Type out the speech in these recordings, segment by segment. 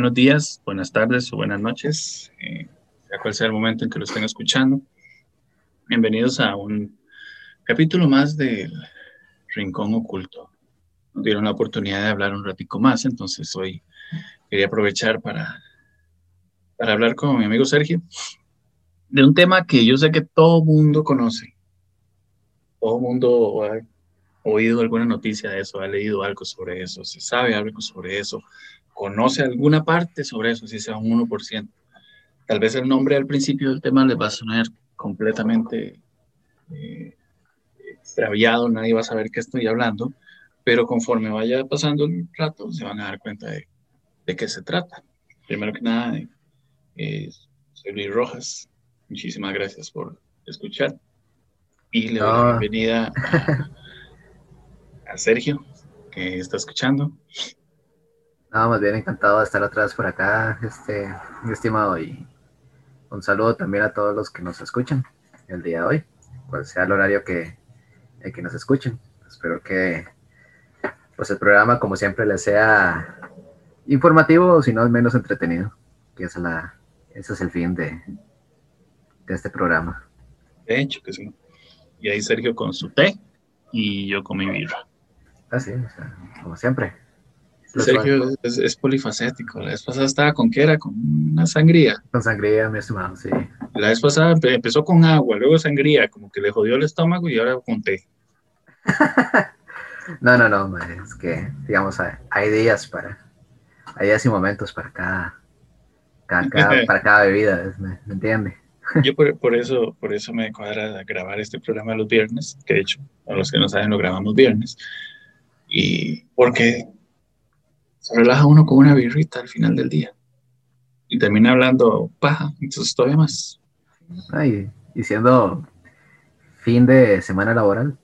buenos días, buenas tardes o buenas noches, eh, sea cual sea el momento en que lo estén escuchando. Bienvenidos a un capítulo más del Rincón Oculto. Nos dieron la oportunidad de hablar un ratico más, entonces hoy quería aprovechar para, para hablar con mi amigo Sergio de un tema que yo sé que todo mundo conoce. Todo mundo ha oído alguna noticia de eso, ha leído algo sobre eso, se sabe algo sobre eso, conoce alguna parte sobre eso, si sea un 1%. Tal vez el nombre al principio del tema les va a sonar completamente eh, extraviado, nadie va a saber qué estoy hablando, pero conforme vaya pasando el rato se van a dar cuenta de, de qué se trata. Primero que nada, eh, soy Luis Rojas, muchísimas gracias por escuchar y le doy la bienvenida a, Sergio, que está escuchando. No, más bien encantado de estar atrás por acá, este, mi estimado, y un saludo también a todos los que nos escuchan el día de hoy, cual sea el horario que, que nos escuchen. Espero que pues el programa, como siempre, les sea informativo, si no menos entretenido, que es la, ese es el fin de, de este programa. De hecho que sí. Y ahí Sergio con su té y yo con mi birra. Así, como siempre. Sergio es, polifacético. La vez pasada estaba con qué era, con una sangría. Con sangría, mi estimado, sí. La vez pasada empezó con agua, luego sangría, como que le jodió el estómago y ahora con té. no, no, no, es que, digamos, hay días para, hay días y momentos para cada, para cada bebida, ¿me, ¿me entiende? Yo por, eso, por eso me cuadra grabar este programa los viernes, que de hecho, a los que no saben, lo grabamos viernes. Y porque se relaja uno con una birrita al final del día. Y termina hablando paja, entonces todavía más. Ay, y siendo fin de semana laboral.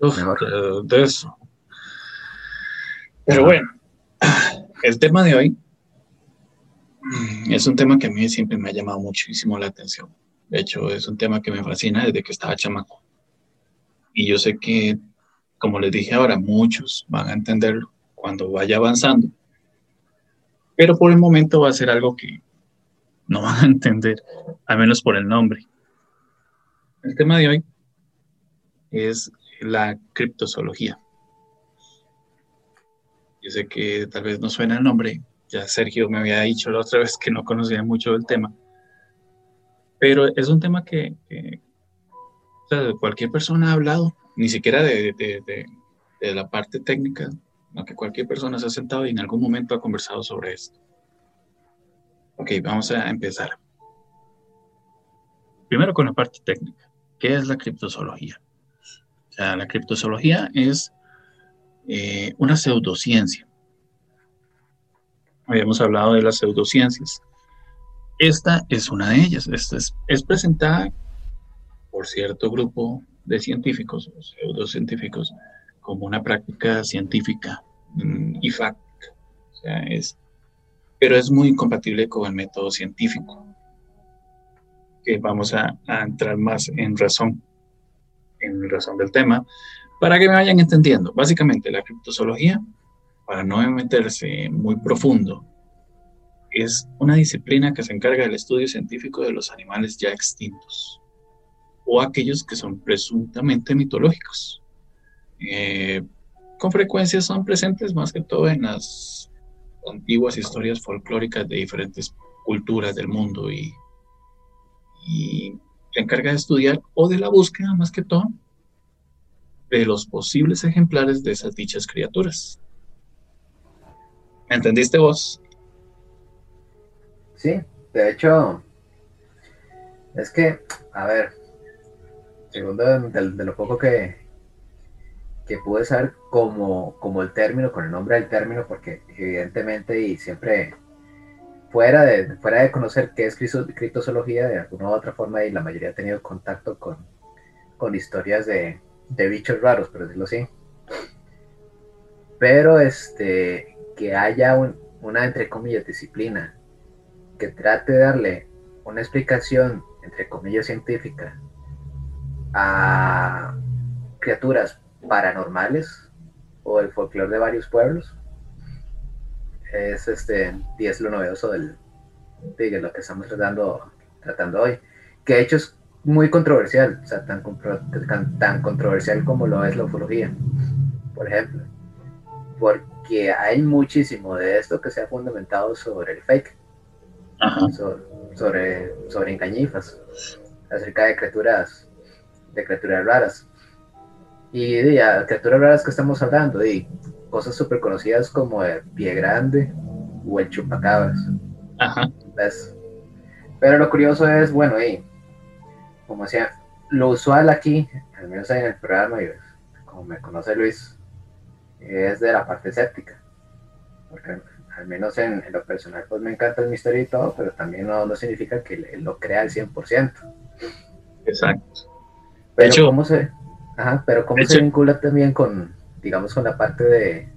de, eso. Pero bueno, el tema de hoy mm, es un tema que a mí siempre me ha llamado muchísimo la atención. De hecho, es un tema que me fascina desde que estaba chamaco. Y yo sé que, como les dije ahora, muchos van a entenderlo cuando vaya avanzando. Pero por el momento va a ser algo que no van a entender, al menos por el nombre. El tema de hoy es la criptozoología. Yo sé que tal vez no suena el nombre, ya Sergio me había dicho la otra vez que no conocía mucho del tema, pero es un tema que, cualquier persona ha hablado, ni siquiera de, de la parte técnica, que cualquier persona se ha sentado y en algún momento ha conversado sobre esto. Ok, vamos a empezar. Primero con la parte técnica. ¿Qué es la criptozoología? O sea, la criptozoología es eh, una pseudociencia. Habíamos hablado de las pseudociencias. Esta es una de ellas. Esta es, es presentada por cierto grupo de científicos pseudocientíficos como una práctica científica mm, y fact. O sea, es, pero es muy compatible con el método científico, que vamos a, entrar más en razón, en razón del tema, para que me vayan entendiendo. Básicamente, la criptozoología, para no meterse muy profundo, es una disciplina que se encarga del estudio científico de los animales ya extintos o aquellos que son presuntamente mitológicos. Eh, con frecuencia son presentes más que todo en las antiguas historias folclóricas de diferentes culturas del mundo y, se encarga de estudiar o de la búsqueda más que todo de los posibles ejemplares de esas dichas criaturas. ¿Me entendiste vos? Sí, de hecho, es que, a ver, segundo de lo poco que, que pude saber como, como el término, con el nombre del término, porque evidentemente y siempre fuera de, fuera de conocer qué es criptozoología, de alguna u otra forma, y la mayoría ha tenido contacto con, con historias de, de bichos raros, por decirlo así. Pero este, que haya una, entre comillas, disciplina que trate de darle una explicación, entre comillas, científica a criaturas paranormales o el folclore de varios pueblos, es este, y es lo novedoso del, de lo que estamos tratando, tratando hoy, que de hecho es muy controversial, o sea, tan, tan, controversial como lo es la ufología, por ejemplo, porque hay muchísimo de esto que se ha fundamentado sobre el fake, sobre, sobre, engañifas, acerca de criaturas, de criaturas raras. Y de criaturas raras que estamos hablando, y cosas súper conocidas como el pie grande o el chupacabras. Ajá. Pero lo curioso es, bueno, y como decía, lo usual aquí, al menos en el programa, y como me conoce Luis, es de la parte escéptica. Porque al menos en, lo personal, pues me encanta el misterio y todo, pero también no, significa que lo crea al 100%. Exacto. Pero cómo se, pero cómo se vincula también con, digamos, con la parte de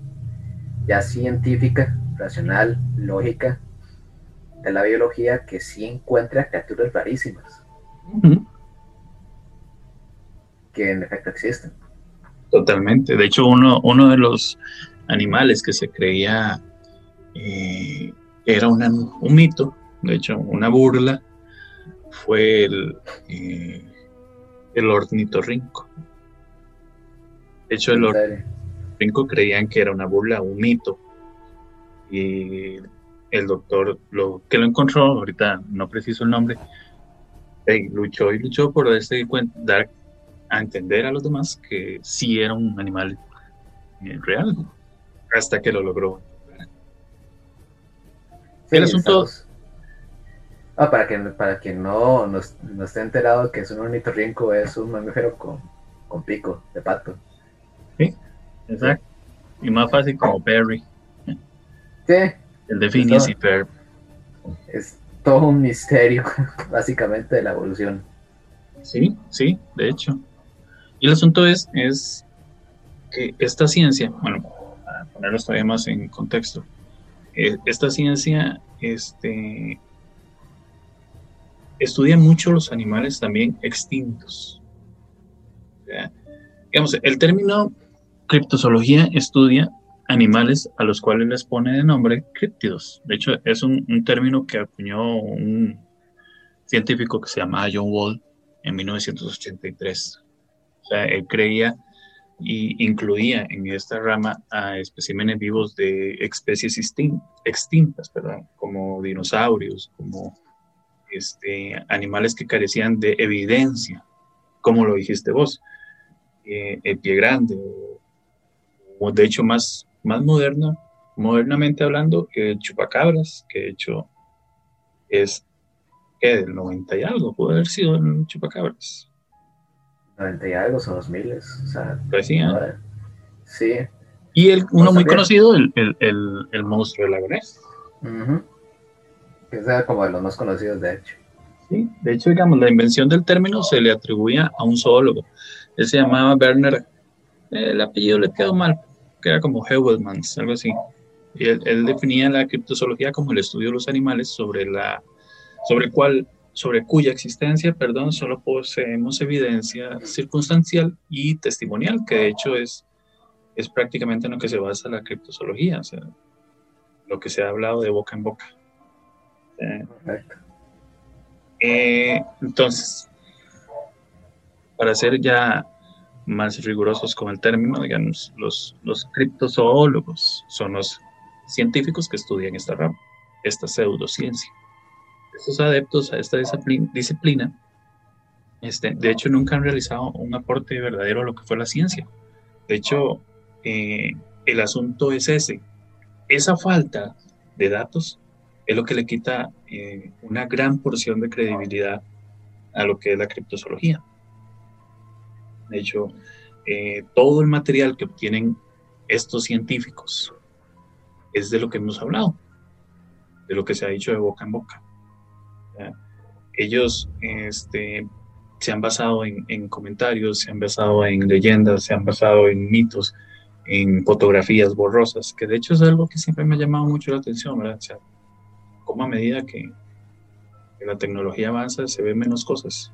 ya científica, racional, lógica, de la biología que sí encuentra criaturas rarísimas. Que en efecto existen. Totalmente. De hecho, uno, uno de los animales que se creía eh, era un mito, de hecho, una burla, fue el, eh, el ornitorrinco. De hecho, el ornitorrinco creían que era una burla, un mito. Y el doctor lo que lo encontró, ahorita no preciso el nombre, luchó y luchó por dar a entender a los demás que sí era un animal eh, real, hasta que lo logró. el asunto... Ah, para quien, para quien no, no, esté enterado que es un ornitorrinco, es un mamífero con, con pico de pato. Sí, exacto. Y más fácil como Perry. Sí, el de Phineas y Ferb. Es todo un misterio, básicamente, de la evolución. Sí, sí, de hecho. Y el asunto es, es que esta ciencia, bueno, para ponerlo todavía más en contexto, eh, esta ciencia este, estudia mucho los animales también extintos. digamos, el término criptozoología estudia animales a los cuales les pone de nombre críptidos. De hecho, es un, término que acuñó un científico que se llama John Wall en 1983. O sea, él creía y incluía en esta rama a especímenes vivos de especies extintas, perdón, como dinosaurios, como este, animales que carecían de evidencia, como lo dijiste vos, eh, el pie grande, o de hecho más más moderna, modernamente hablando, que el chupacabras, que de hecho es ¿qué? del 90 y algo, puede haber sido el chupacabras. 90 y algo, son 2000, o sea. Pues sí, ¿eh? sí. Y el, uno muy conocido, el, el, el, el, monstruo del lago Ness. Que es como de los más conocidos, de hecho. Sí, de hecho, digamos, la invención del término se le atribuía a un zoólogo. Él se llamaba Werner, el apellido le quedó mal, que era como Hewelmans, algo así. Y él, definía la criptozoología como el estudio de los animales sobre la sobre cual sobre cuya existencia, perdón, solo poseemos evidencia circunstancial y testimonial, que de hecho es, es prácticamente en lo que se basa la criptozoología, o sea, lo que se ha hablado de boca en boca. Eh, entonces, para hacer ya más rigurosos con el término, digamos, los, los criptozoólogos son los científicos que estudian esta rama, esta pseudociencia. Estos adeptos a esta disciplina, este, de hecho, nunca han realizado un aporte verdadero a lo que fue la ciencia. De hecho, eh, el asunto es ese. Esa falta de datos es lo que le quita eh, una gran porción de credibilidad a lo que es la criptozoología. De hecho, eh, todo el material que obtienen estos científicos es de lo que hemos hablado, de lo que se ha dicho de boca en boca. Ellos este, se han basado en, comentarios, se han basado en leyendas, se han basado en mitos, en fotografías borrosas, que de hecho es algo que siempre me ha llamado mucho la atención, ¿verdad? O sea, como a medida que la tecnología avanza se ven menos cosas.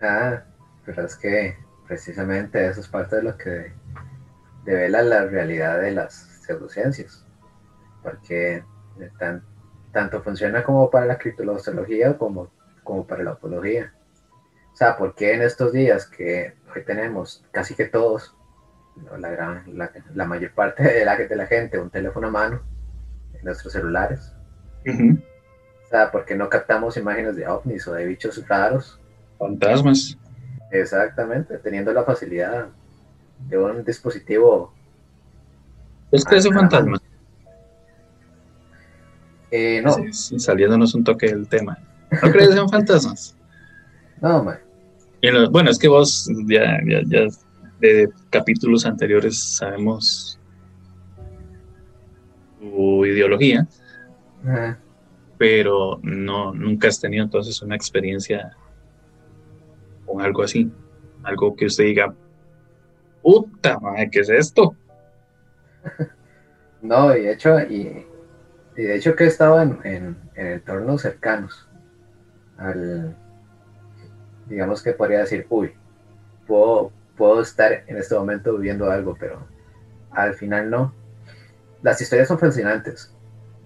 Ah, pero es que precisamente eso es parte de lo que devela la realidad de las pseudociencias. porque tanto funciona como para la criptología como, como para la apología. O sea, porque en estos días que hoy tenemos casi que todos, la, gran, la, mayor parte de la, de la gente, un teléfono a mano en nuestros celulares? O sea, porque no captamos imágenes de ovnis o de bichos raros. Fantasmas. Exactamente, teniendo la facilidad de un dispositivo. ¿Es que es un fantasma? Eh, no. saliéndonos un toque del tema. ¿No crees en fantasmas? No, man. bueno, es que vos ya, ya, ya de capítulos anteriores sabemos tu ideología, pero no, nunca has tenido entonces una experiencia con algo así, algo que usted diga, puta madre, ¿qué es esto? No, y de hecho, y, de hecho que estaba en, en, en entornos cercanos al, digamos que podría decir, uy, puedo, puedo estar en este momento viviendo algo, pero al final no. Las historias son fascinantes,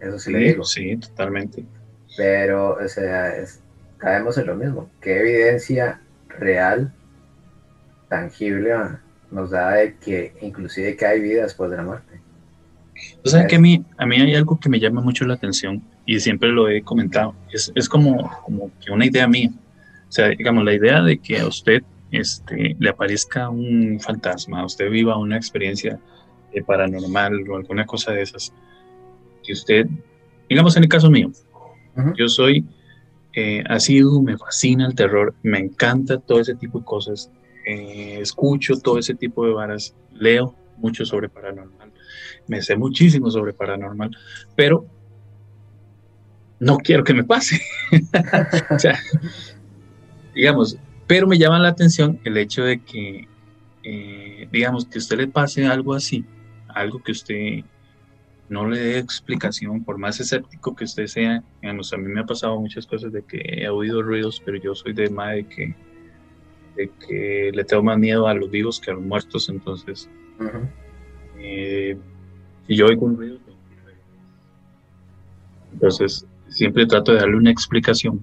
eso sí, le digo. Sí, totalmente. Pero, o sea, caemos en lo mismo. ¿Qué evidencia real, tangible, nos da de que inclusive que hay vida después de la muerte? O sea, que a mí, a mí hay algo que me llama mucho la atención y siempre lo he comentado. Es, es como, como que una idea mía. O sea, digamos, la idea de que a usted este, le aparezca un fantasma, usted viva una experiencia eh, paranormal o alguna cosa de esas, que usted, digamos en el caso mío, yo soy eh, asiduo, me fascina el terror, me encanta todo ese tipo de cosas, eh, escucho todo ese tipo de varas, leo mucho sobre paranormal, me sé muchísimo sobre paranormal, pero no quiero que me pase. o sea, digamos, pero me llama la atención el hecho de que, eh, digamos, que usted le pase algo así, algo que usted no le dé explicación, por más escéptico que usted sea, digamos, a mí me ha pasado muchas cosas de que he oído ruidos, pero yo soy de más de que, de que le tengo más miedo a los vivos que a los muertos, entonces, eh, si yo oigo un ruido, entonces siempre trato de darle una explicación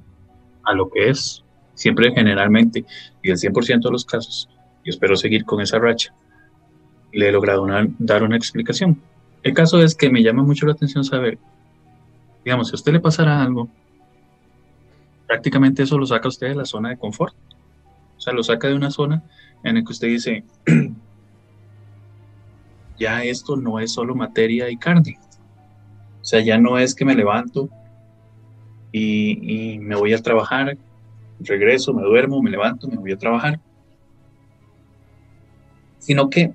a lo que es, siempre generalmente, y el 100% de los casos, y espero seguir con esa racha, le he logrado dar una explicación. El caso es que me llama mucho la atención saber, digamos, si a usted le pasara algo, prácticamente eso lo saca usted de la zona de confort. O sea, lo saca de una zona en la que usted dice, ya esto no es solo materia y carne. O sea, ya no es que me levanto y, y me voy a trabajar regreso, me duermo, me levanto, me voy a trabajar. Sino que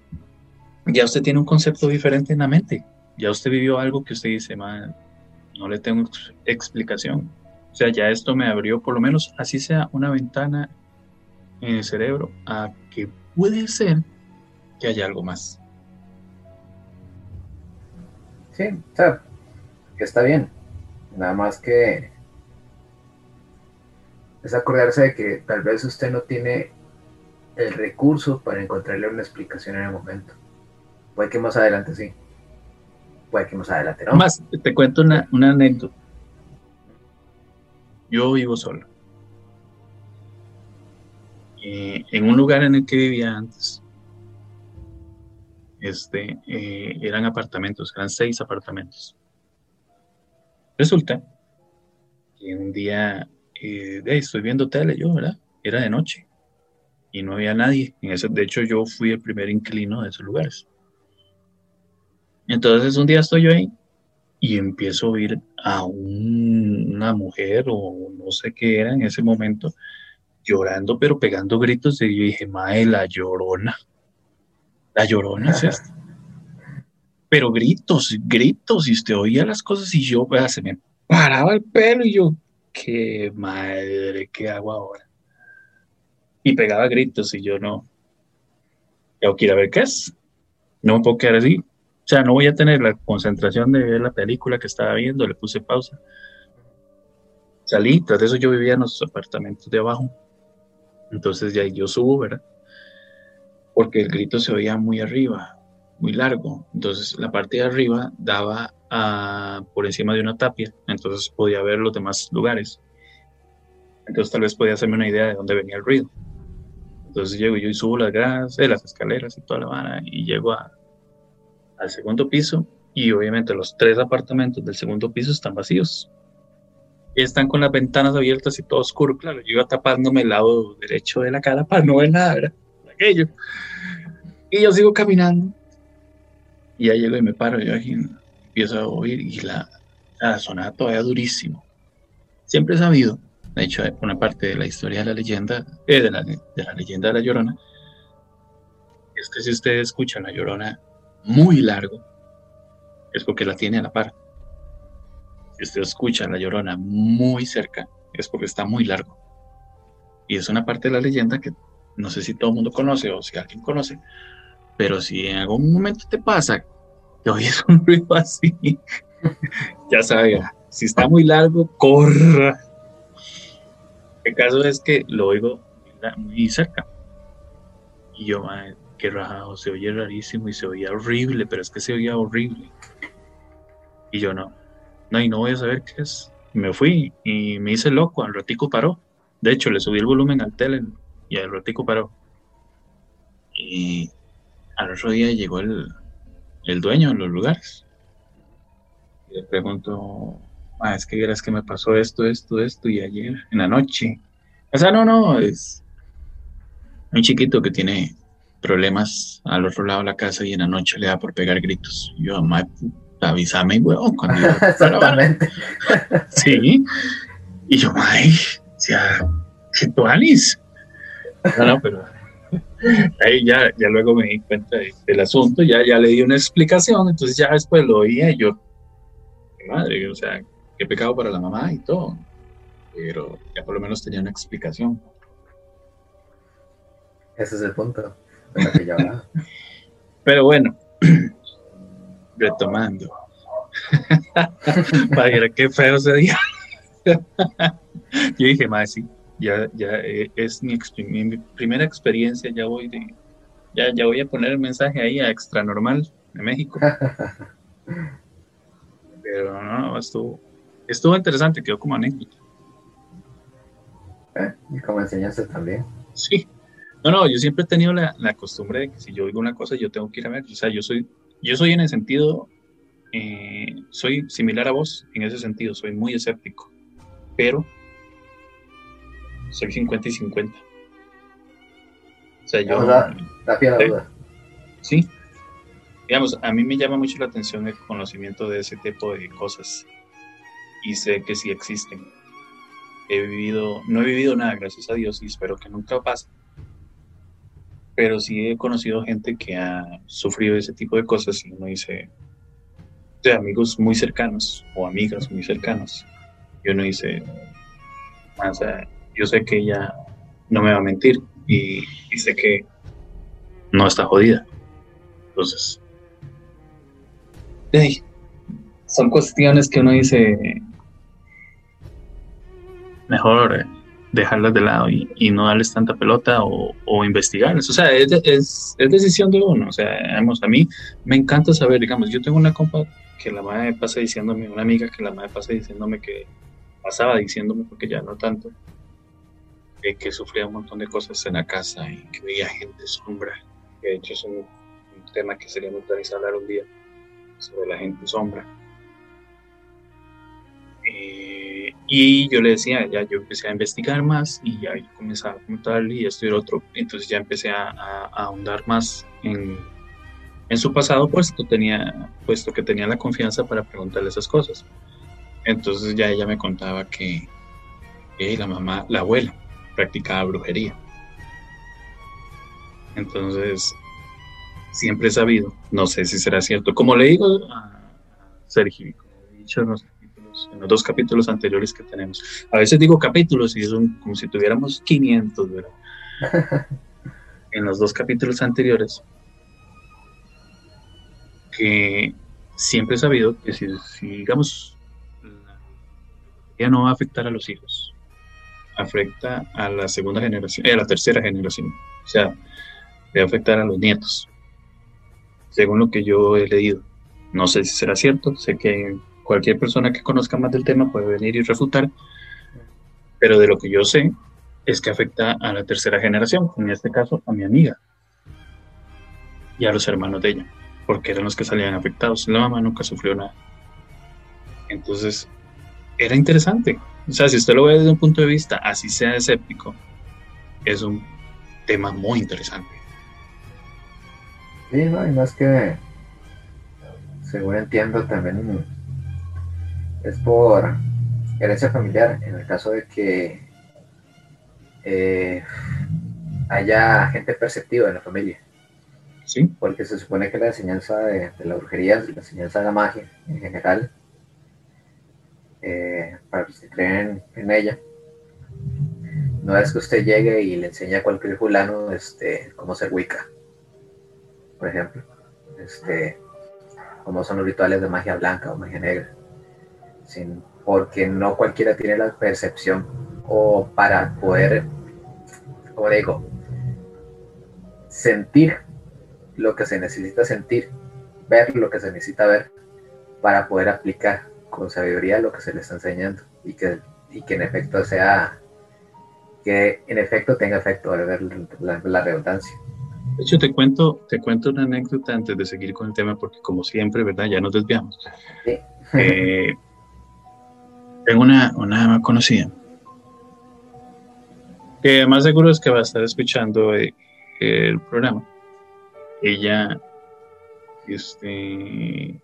ya usted tiene un concepto diferente en la mente. Ya usted vivió algo que usted dice, no le tengo explicación. O sea, ya esto me abrió por lo menos, así sea, una ventana en el cerebro a que puede ser que haya algo más. Sí, o sea, que está bien. Nada más que es acordarse de que tal vez usted no tiene el recurso para encontrarle una explicación en el momento. Puede que más adelante sí. Puede que más adelante no. Más, te cuento una, anécdota. Yo vivo solo. en un lugar en el que vivía antes, este, eh, eran apartamentos, eran seis apartamentos. Resulta que un día eh, estoy viendo tele yo, ¿verdad? Era de noche y no había nadie. De hecho, yo fui el primer inquilino de esos lugares. Entonces un día estoy yo ahí y empiezo a oír a una mujer o no sé qué era en ese momento llorando, pero pegando gritos. Y yo dije, mae, la llorona. La llorona es esta. Pero gritos, gritos, y usted oía las cosas y yo, pues, se me paraba el pelo y yo, qué madre, ¿qué hago ahora? Y pegaba gritos y yo no, tengo que ir a ver qué es. No me puedo quedar así. O sea, no voy a tener la concentración de ver la película que estaba viendo, le puse pausa. Salí, tras eso yo vivía en los apartamentos de abajo. Entonces ya yo subo, ¿verdad? Porque el grito se oía muy arriba, muy largo. Entonces la parte de arriba daba por encima de una tapia, entonces podía ver los demás lugares. Entonces tal vez podía hacerme una idea de dónde venía el ruido. Entonces llego yo y subo las gradas, eh, las escaleras y toda la vara y llego al segundo piso y obviamente los tres apartamentos del segundo piso están vacíos. Están con las ventanas abiertas y todo oscuro. Claro, yo iba tapándome el lado derecho de la cara para no ver nada, ¿verdad? Aquello. Y yo sigo caminando. Y ya llego y me paro. Yo empiezo a oír y la, la sonaba todavía durísimo. Siempre he sabido, de hecho, una parte de la historia de la leyenda, eh, de, la, de la leyenda de la Llorona, es que si usted escucha la Llorona muy largo, es porque la tiene a la par. Si usted escucha la llorona muy cerca, es porque está muy largo. Y es una parte de la leyenda que no sé si todo el mundo conoce o si alguien conoce, pero si en algún momento te pasa que oyes un ruido así, ya sabes, si está muy largo, corra. El caso es que lo oigo muy cerca. Y yo, qué rajado, se oye rarísimo y se oía horrible, pero es que se oía horrible. Y yo no, no, y no voy a saber qué es. me fui y me hice loco, al ratico paró. De hecho, le subí el volumen al tele y al ratico paró. Y al otro día llegó el, el dueño de los lugares. Y le pregunto, ah, es que es que me pasó esto, esto, esto, y ayer, en la noche. O sea, no, no, es un chiquito que tiene problemas al otro lado de la casa y en la noche le da por pegar gritos. Yo, madre avísame, weón, cuando Exactamente. sí. Y yo, ay, ya, ¿qué tú, Alice? No, no, pero ahí ya, ya luego me di cuenta del asunto, ya, ya le di una explicación, entonces ya después lo oía y yo, madre, o sea, qué pecado para la mamá y todo, pero ya por lo menos tenía una explicación. Ese es el punto. Pero bueno, retomando. Vaya, qué feo ese día. Yo dije, más sí, ya, ya eh, es mi, primera experiencia, ya voy de, ya, ya voy a poner el mensaje ahí a Extra Normal de México. Pero no, estuvo, estuvo interesante, quedó como anécdota. Eh, y como enseñaste también. Sí. No, no, yo siempre he tenido la, la, costumbre de que si yo oigo una cosa, yo tengo que ir a ver. O sea, yo soy yo soy en el sentido, eh, soy similar a vos en ese sentido, soy muy escéptico, pero soy 50 y 50. O sea, yo... La, duda. Sí. Digamos, a mí me llama mucho la atención el conocimiento de ese tipo de cosas y sé que sí existen. He vivido, no he vivido nada, gracias a Dios, y espero que nunca pase pero sí he conocido gente que ha sufrido ese tipo de cosas y uno dice, de amigos muy cercanos o amigas muy cercanas, y uno dice, o sea, yo sé que ella no me va a mentir y, sé que no está jodida. Entonces, son cuestiones que uno dice, mejor eh, dejarlas de lado y, no darles tanta pelota o, o investigarlas. O sea, es, es, decisión de uno. O sea, digamos, a mí me encanta saber, digamos, yo tengo una compa que la madre pasa diciéndome, una amiga que la madre pasa diciéndome que pasaba diciéndome, porque ya no tanto, que sufría un montón de cosas en la casa y que veía gente sombra. De hecho es un, tema que sería muy interesante hablar un día sobre la gente sombra. Eh, y yo le decía, ya yo empecé a investigar más y ya comenzaba a contar y esto y el otro. Entonces ya empecé a, ahondar más en, en, su pasado, puesto, tenía, puesto que tenía la confianza para preguntarle esas cosas. Entonces ya ella me contaba que, la mamá, la abuela, practicaba brujería. Entonces, siempre he sabido, no sé si será cierto, como le digo a Sergio, como he dicho, no sé, en los dos capítulos anteriores que tenemos. A veces digo capítulos y son como si tuviéramos 500, ¿verdad? en los dos capítulos anteriores, que siempre he sabido que si, digamos, ya no va a afectar a los hijos, afecta a la segunda generación, eh, a la tercera generación, o sea, va a afectar a los nietos, según lo que yo he leído No sé si será cierto, sé que cualquier persona que conozca más del tema puede venir y refutar, pero de lo que yo sé es que afecta a la tercera generación, en este caso a mi amiga y a los hermanos de ella, porque eran los que salían afectados. La mamá nunca sufrió nada. Entonces, era interesante. O sea, si usted lo ve desde un punto de vista, así sea escéptico, es un tema muy interesante. Sí, no, y más que, según entiendo, también es por herencia familiar, en el caso de que eh, haya gente perceptiva en la familia. Sí. Porque se supone que la enseñanza de, la brujería, la enseñanza de la magia en general, eh, para los que creen en ella, no es que usted llegue y le enseñe a cualquier fulano este, cómo ser Wicca, por ejemplo, este, cómo son los rituales de magia blanca o magia negra, sin, porque no cualquiera tiene la percepción o para poder, como digo, sentir lo que se necesita sentir, ver lo que se necesita ver para poder aplicar con sabiduría lo que se le está enseñando y que, y que en efecto sea, que en efecto tenga efecto, al ver la, la, redundancia. De hecho, te cuento, te cuento una anécdota antes de seguir con el tema, porque como siempre, ¿verdad? Ya nos desviamos. Sí. Eh, tengo una, una conocida, que más seguro es que va a estar escuchando eh, el programa. Ella, este,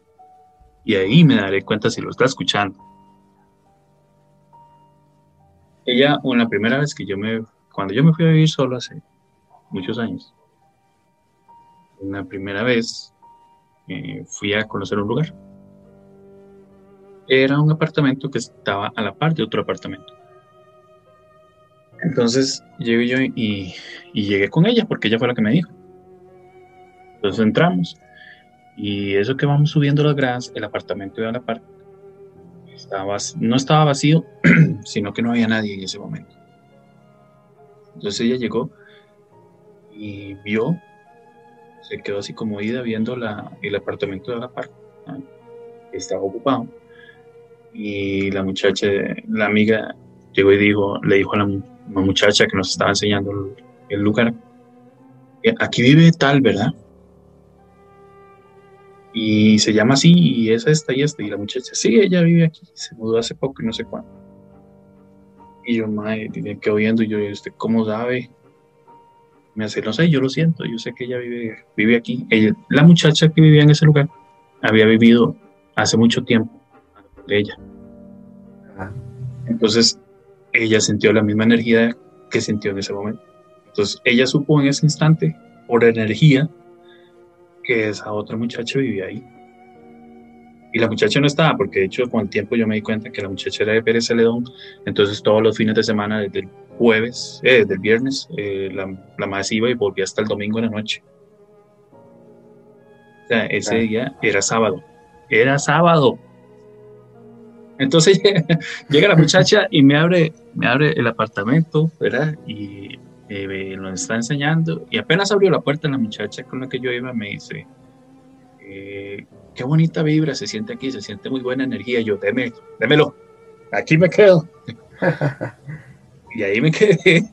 y ahí me daré cuenta si lo está escuchando. Ella, una primera vez que yo me, cuando yo me fui a vivir solo hace muchos años, una primera vez eh, fui a conocer un lugar. Era un apartamento que estaba a la par de otro apartamento. Entonces llegué yo y, y llegué con ella porque ella fue la que me dijo. Entonces entramos y eso que vamos subiendo las gradas, el apartamento de la parte estaba, no estaba vacío, sino que no había nadie en ese momento. Entonces ella llegó y vio, se quedó así como ida viendo la, el apartamento de la parte, estaba ocupado. Y la muchacha, la amiga, llegó y dijo, le dijo a la, muchacha que nos estaba enseñando el, lugar, aquí vive tal, ¿verdad? Y se llama así, y es esta y esta. Y la muchacha, sí, ella vive aquí, se mudó hace poco y no sé cuándo. Y yo, madre, me quedo viendo y yo, este, ¿cómo sabe? Me hace, no sé, yo lo siento, yo sé que ella vive, vive aquí. La muchacha que vivía en ese lugar había vivido hace mucho tiempo ella. Entonces, ella sintió la misma energía que sintió en ese momento. Entonces, ella supo en ese instante, por energía, que esa otra muchacha vivía ahí. Y la muchacha no estaba, porque de hecho con el tiempo yo me di cuenta que la muchacha era de Pérez Celedón, entonces todos los fines de semana, desde el jueves, eh, desde el viernes, eh, la, la más iba y volvía hasta el domingo en la noche. O sea, ese día era sábado. Era sábado. Entonces llega la muchacha y me abre, me abre el apartamento, ¿verdad? Y eh, nos está enseñando y apenas abrió la puerta la muchacha con la que yo iba me dice, eh, qué bonita vibra se siente aquí, se siente muy buena energía. Yo, déme, démelo, aquí me quedo. y ahí me quedé.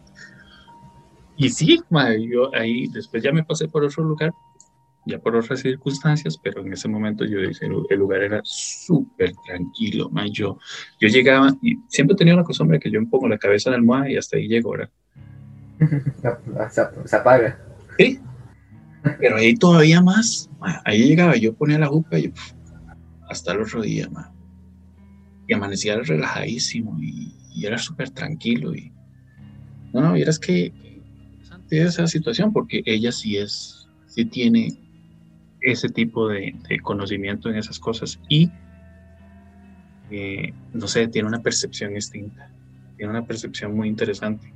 Y sí, yo ahí después ya me pasé por otro lugar, ya por otras circunstancias, pero en ese momento yo dije, el lugar era súper tranquilo, Yo, yo llegaba y siempre tenía la costumbre que yo me pongo la cabeza en el almohada y hasta ahí llego, ¿verdad? se, apaga. Sí, pero ahí todavía más. Ahí llegaba, yo ponía la jupa y hasta el otro día, y amanecía relajadísimo y, era súper tranquilo. Y no, no, vieras que interesante esa situación porque ella sí es, sí tiene ese tipo de, conocimiento en esas cosas y eh, no sé, tiene una percepción distinta, tiene una percepción muy interesante.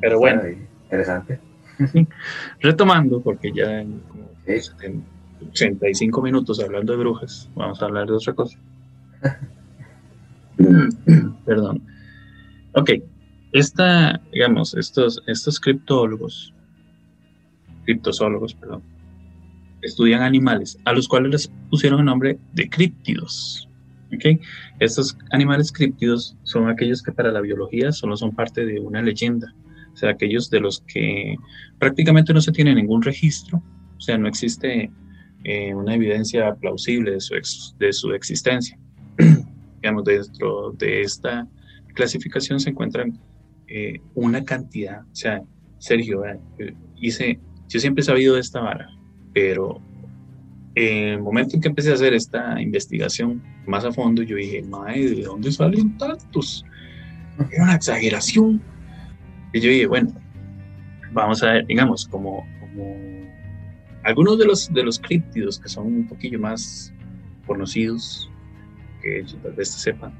Pero bueno. Interesante. Retomando, porque ya en, como 85 minutos hablando de brujas, vamos a hablar de otra cosa. Perdón. Ok, esta, digamos, estos, estos criptólogos, criptozoólogos, perdón, estudian animales, a los cuales les pusieron el nombre de críptidos. ¿okay? Estos animales críptidos son aquellos que para la biología solo son parte de una leyenda, o sea, aquellos de los que prácticamente no se tiene ningún registro, o sea, no existe eh, una evidencia plausible de su, de su existencia. Digamos, dentro de esta clasificación se encuentran eh, una cantidad, o sea, Sergio, hice, yo siempre he sabido de esta vara, pero en el momento en que empecé a hacer esta investigación más a fondo, yo dije, madre, ¿de dónde salen tantos? Era una exageración. Y yo dije, bueno, vamos a ver, digamos, como, algunos de los, de los críptidos que son un poquillo más conocidos, que tal vez sepan,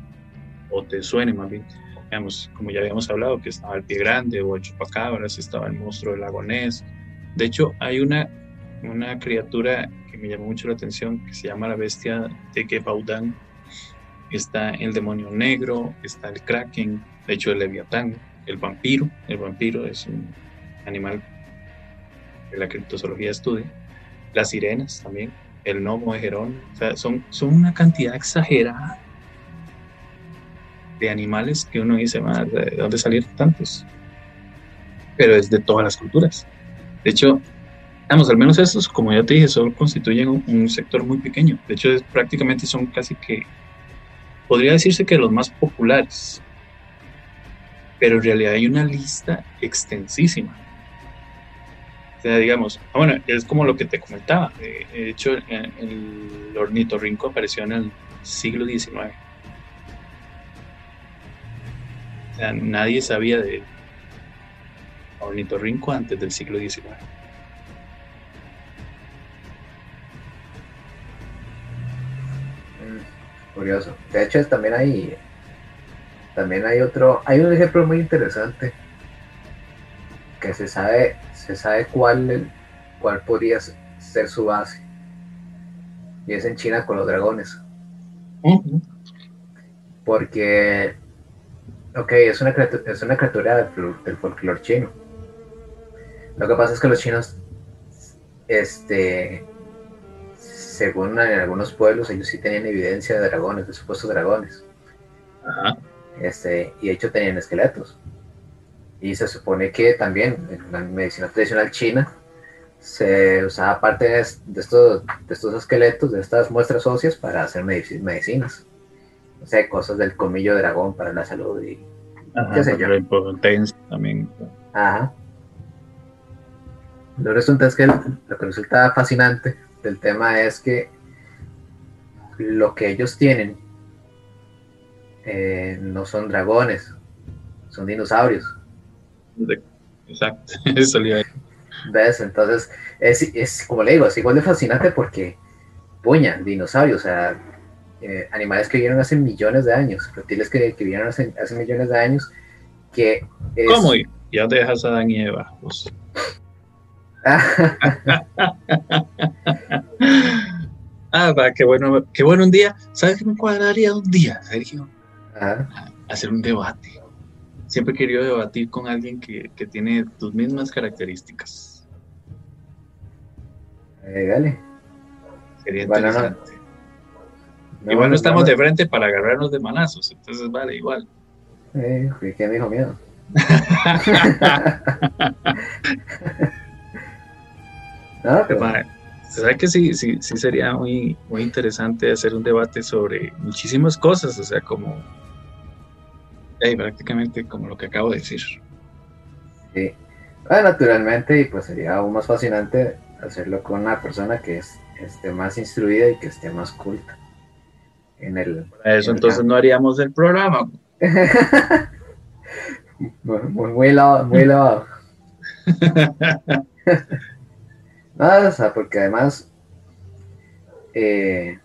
o te suene más bien, digamos, como ya habíamos hablado, que estaba el pie grande o el chupacabras, estaba el monstruo del lago Ness. De hecho, hay una una criatura que me llamó mucho la atención que se llama la bestia de Gebaudan. Está el demonio negro, está el kraken, de hecho el leviatán, el vampiro. El vampiro es un animal que la criptozoología estudia. Las sirenas también, el gnomo de Gerón. O sea, son, son una cantidad exagerada de animales que uno dice, ¿de dónde salieron tantos? Pero es de todas las culturas. De hecho, Vamos, al menos estos, como ya te dije, solo constituyen un, sector muy pequeño. De hecho, prácticamente son casi que, podría decirse que los más populares. Pero en realidad hay una lista extensísima. O sea, digamos, ah, bueno, es como lo que te comentaba. De hecho, el ornitorrinco apareció en el siglo XIX. O sea, nadie sabía de ornitorrinco antes del siglo XIX. curioso. De hecho, también hay también hay otro, hay un ejemplo muy interesante que se sabe, se sabe cuál, cuál podría ser su base. Y es en China con los dragones. Porque, ok, es una criatura, es una criatura del, del folclore chino. Lo que pasa es que los chinos, este, según en algunos pueblos, ellos sí tenían evidencia de dragones, de supuestos dragones. Este, y de hecho tenían esqueletos. Y se supone que también en la medicina tradicional china se usaba parte de, estos, de estos esqueletos, de estas muestras óseas para hacer medicinas. O sea, cosas del comillo de dragón para la salud y qué sé yo. también. Ajá. Lo, resulta es que lo que resulta fascinante del tema es que lo que ellos tienen eh, no son dragones, son dinosaurios. Exacto, eso ¿Ves? Entonces, es, como le digo, es igual de fascinante porque, puña, dinosaurios, o sea, eh, animales que vivieron hace millones de años, reptiles que, que vivieron hace, millones de años, que... ¿Cómo? Ya dejas a Dan y Eva. Pues. ah, va, qué bueno, qué bueno un día. ¿Sabes qué me cuadraría un día, Sergio? Hacer un debate. Siempre he querido debatir con alguien que, tiene tus mismas características. Eh, dale. Sería interesante. igual no estamos de frente para agarrarnos de manazos, entonces vale, igual. Eh, ¿Qué me dijo miedo? Ah, ¿Sabes que sí, sí, sí sería muy, muy interesante hacer un debate sobre muchísimas cosas, o sea, como prácticamente como lo que acabo de decir. Sí, ah, naturalmente, y pues sería aún más fascinante hacerlo con una persona que es, esté más instruida y que esté más culta. En el, eso entonces no haríamos el programa. muy, muy, muy lavado, muy lavado. Nada, o sea, porque además eh,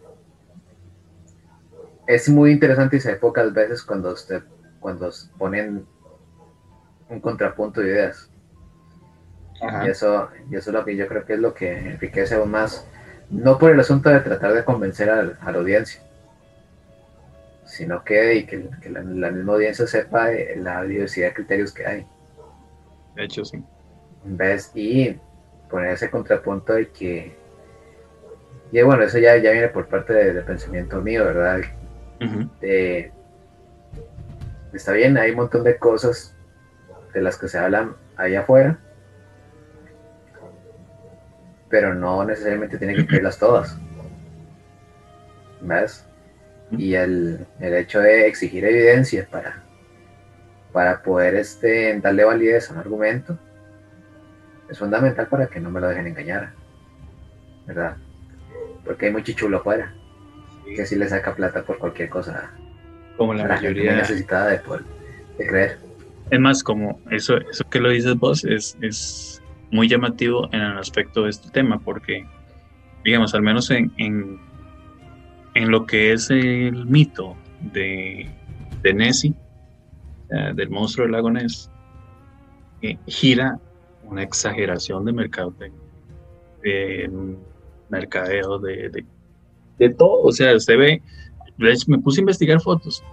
es muy interesante y se ve pocas veces cuando usted, cuando ponen un contrapunto de ideas. Y eso, y eso es lo que yo creo que es lo que enriquece aún más, no por el asunto de tratar de convencer a, la audiencia, sino que, y que, la, misma audiencia sepa la diversidad de criterios que hay. De hecho, sí. ¿Ves? Y poner ese contrapunto de que Y bueno, eso ya, ya viene por parte del de pensamiento mío, ¿verdad? está bien, hay un montón de cosas de las que se hablan ahí afuera, pero no necesariamente tienen que creerlas todas. ¿Ves? Y el, hecho de exigir evidencia para, para poder este, darle validez a un argumento es fundamental para que no me lo dejen engañar. ¿Verdad? Porque hay mucho chulo afuera que si le saca plata por cualquier cosa. Como la, mayoría. necesitada de, poder, de creer. Es más, como eso, eso que lo dices vos es, es muy llamativo en el aspecto de este tema, porque, digamos, al menos en, en, en lo que es el mito de, de Nessie, del monstruo del lago Ness, eh, gira una exageración de mercado, de, mercadeo, de, de, todo. O sea, usted ve, me puse a investigar fotos,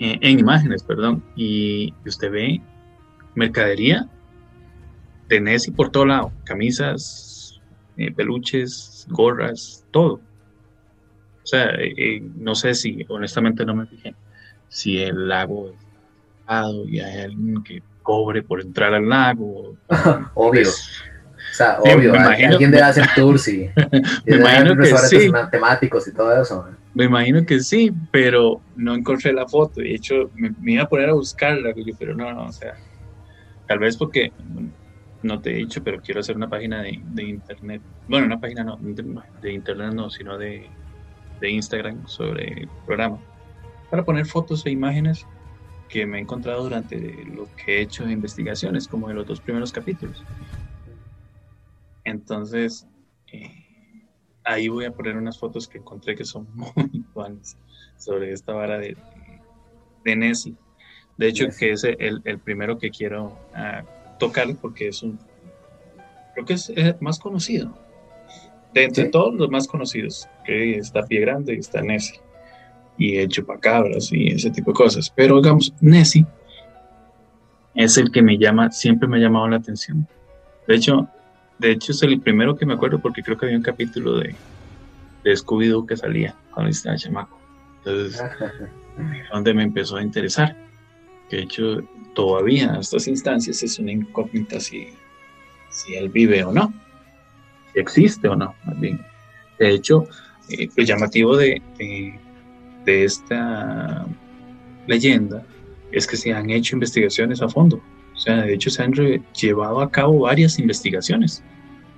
eh, en imágenes, perdón, y usted ve mercadería de Nessie por todo lado, camisas, eh, peluches, gorras, todo. O sea, eh, no sé si, honestamente no me fijé, si el lago es y hay alguien que cobre por entrar al lago. Obvio. Pues, o sea, obvio, alguien debe hacer tours y, me imagino que sí. temáticos y todo eso. Me imagino que sí, pero no encontré la foto. De hecho, me, iba a poner a buscarla, pero no, no, o sea, tal vez porque no te he dicho, pero quiero hacer una página de, internet. Bueno, una página no, de, internet no, sino de, de Instagram sobre el programa. Para poner fotos e imágenes que me he encontrado durante lo que he hecho de investigaciones, como en los dos primeros capítulos. Entonces, eh, ahí voy a poner unas fotos que encontré que son muy buenas sobre esta vara de, de Nessie. De hecho, que es el, el, primero que quiero uh, tocar porque es un, creo que es, más conocido. De entre todos los más conocidos, que está Pie Grande y está Nessie y el chupacabras y ese tipo de cosas. Pero digamos, Nessie es el que me llama, siempre me ha llamado la atención. De hecho, de hecho es el primero que me acuerdo porque creo que había un capítulo de, de Scooby-Doo que salía cuando estaba chamaco. Entonces, donde me empezó a interesar. De hecho, todavía a estas instancias es una incógnita si, si él vive o no, si existe o no, más bien. De hecho, eh, lo llamativo de, de esta leyenda es que se han hecho investigaciones a fondo. O sea, de hecho se han llevado a cabo varias investigaciones.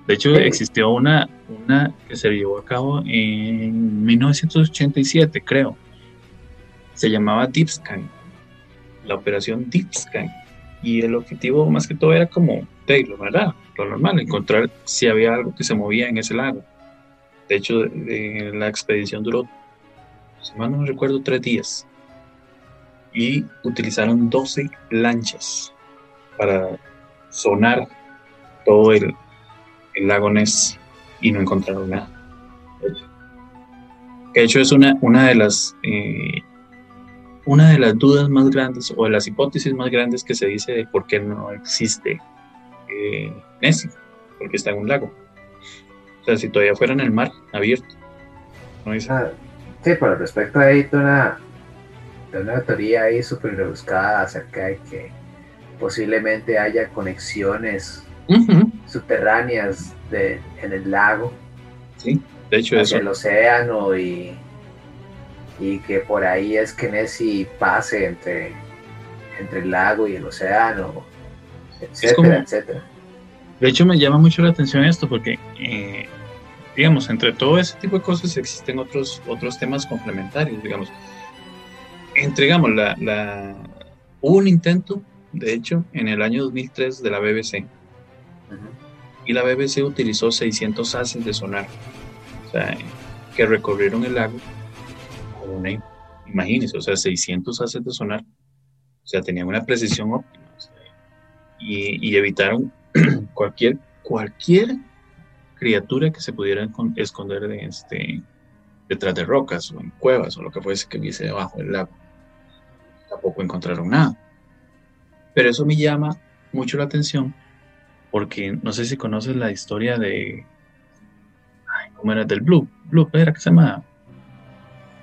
De hecho, existió una, una que se llevó a cabo en 1987, creo. Se llamaba Deep Sky, la operación Deep Sky. Y el objetivo más que todo era como, de, lo, ¿verdad? lo normal, encontrar si había algo que se movía en ese lago. De hecho, la expedición duró si mal no recuerdo, tres días. Y utilizaron 12 lanchas para sonar todo el, el lago Ness y no encontraron nada. De hecho, es una, una de las eh, una de las dudas más grandes o de las hipótesis más grandes que se dice de por qué no existe eh, porque está en un lago. O sea, si todavía fuera en el mar abierto. ¿no? Ah, Sí, por respecto ahí de una, una teoría ahí súper rebuscada acerca de que posiblemente haya conexiones subterráneas de, en el lago. Sí, de hecho hacia el océano y, y que por ahí es que Nessie pase entre, entre el lago y el océano, etcétera, etcétera. De hecho me llama mucho la atención esto porque eh, digamos, entre todo ese tipo de cosas existen otros, otros temas complementarios, digamos. Entregamos la, la, hubo un intento, de hecho, en el año 2003 de la BBC. Y la BBC utilizó 600 haces de sonar, o sea, que recorrieron el lago con una, imagínense, o sea, 600 haces de sonar, o sea, tenían una precisión óptima, y, y evitaron cualquier, cualquier criatura que se pudiera esconder de este, detrás de rocas o en cuevas o lo que fuese que hubiese debajo del lago. Tampoco encontraron nada. Pero eso me llama mucho la atención porque no sé si conoces la historia de... ¿cómo era? Del Blue, Blue, ¿era que se llama?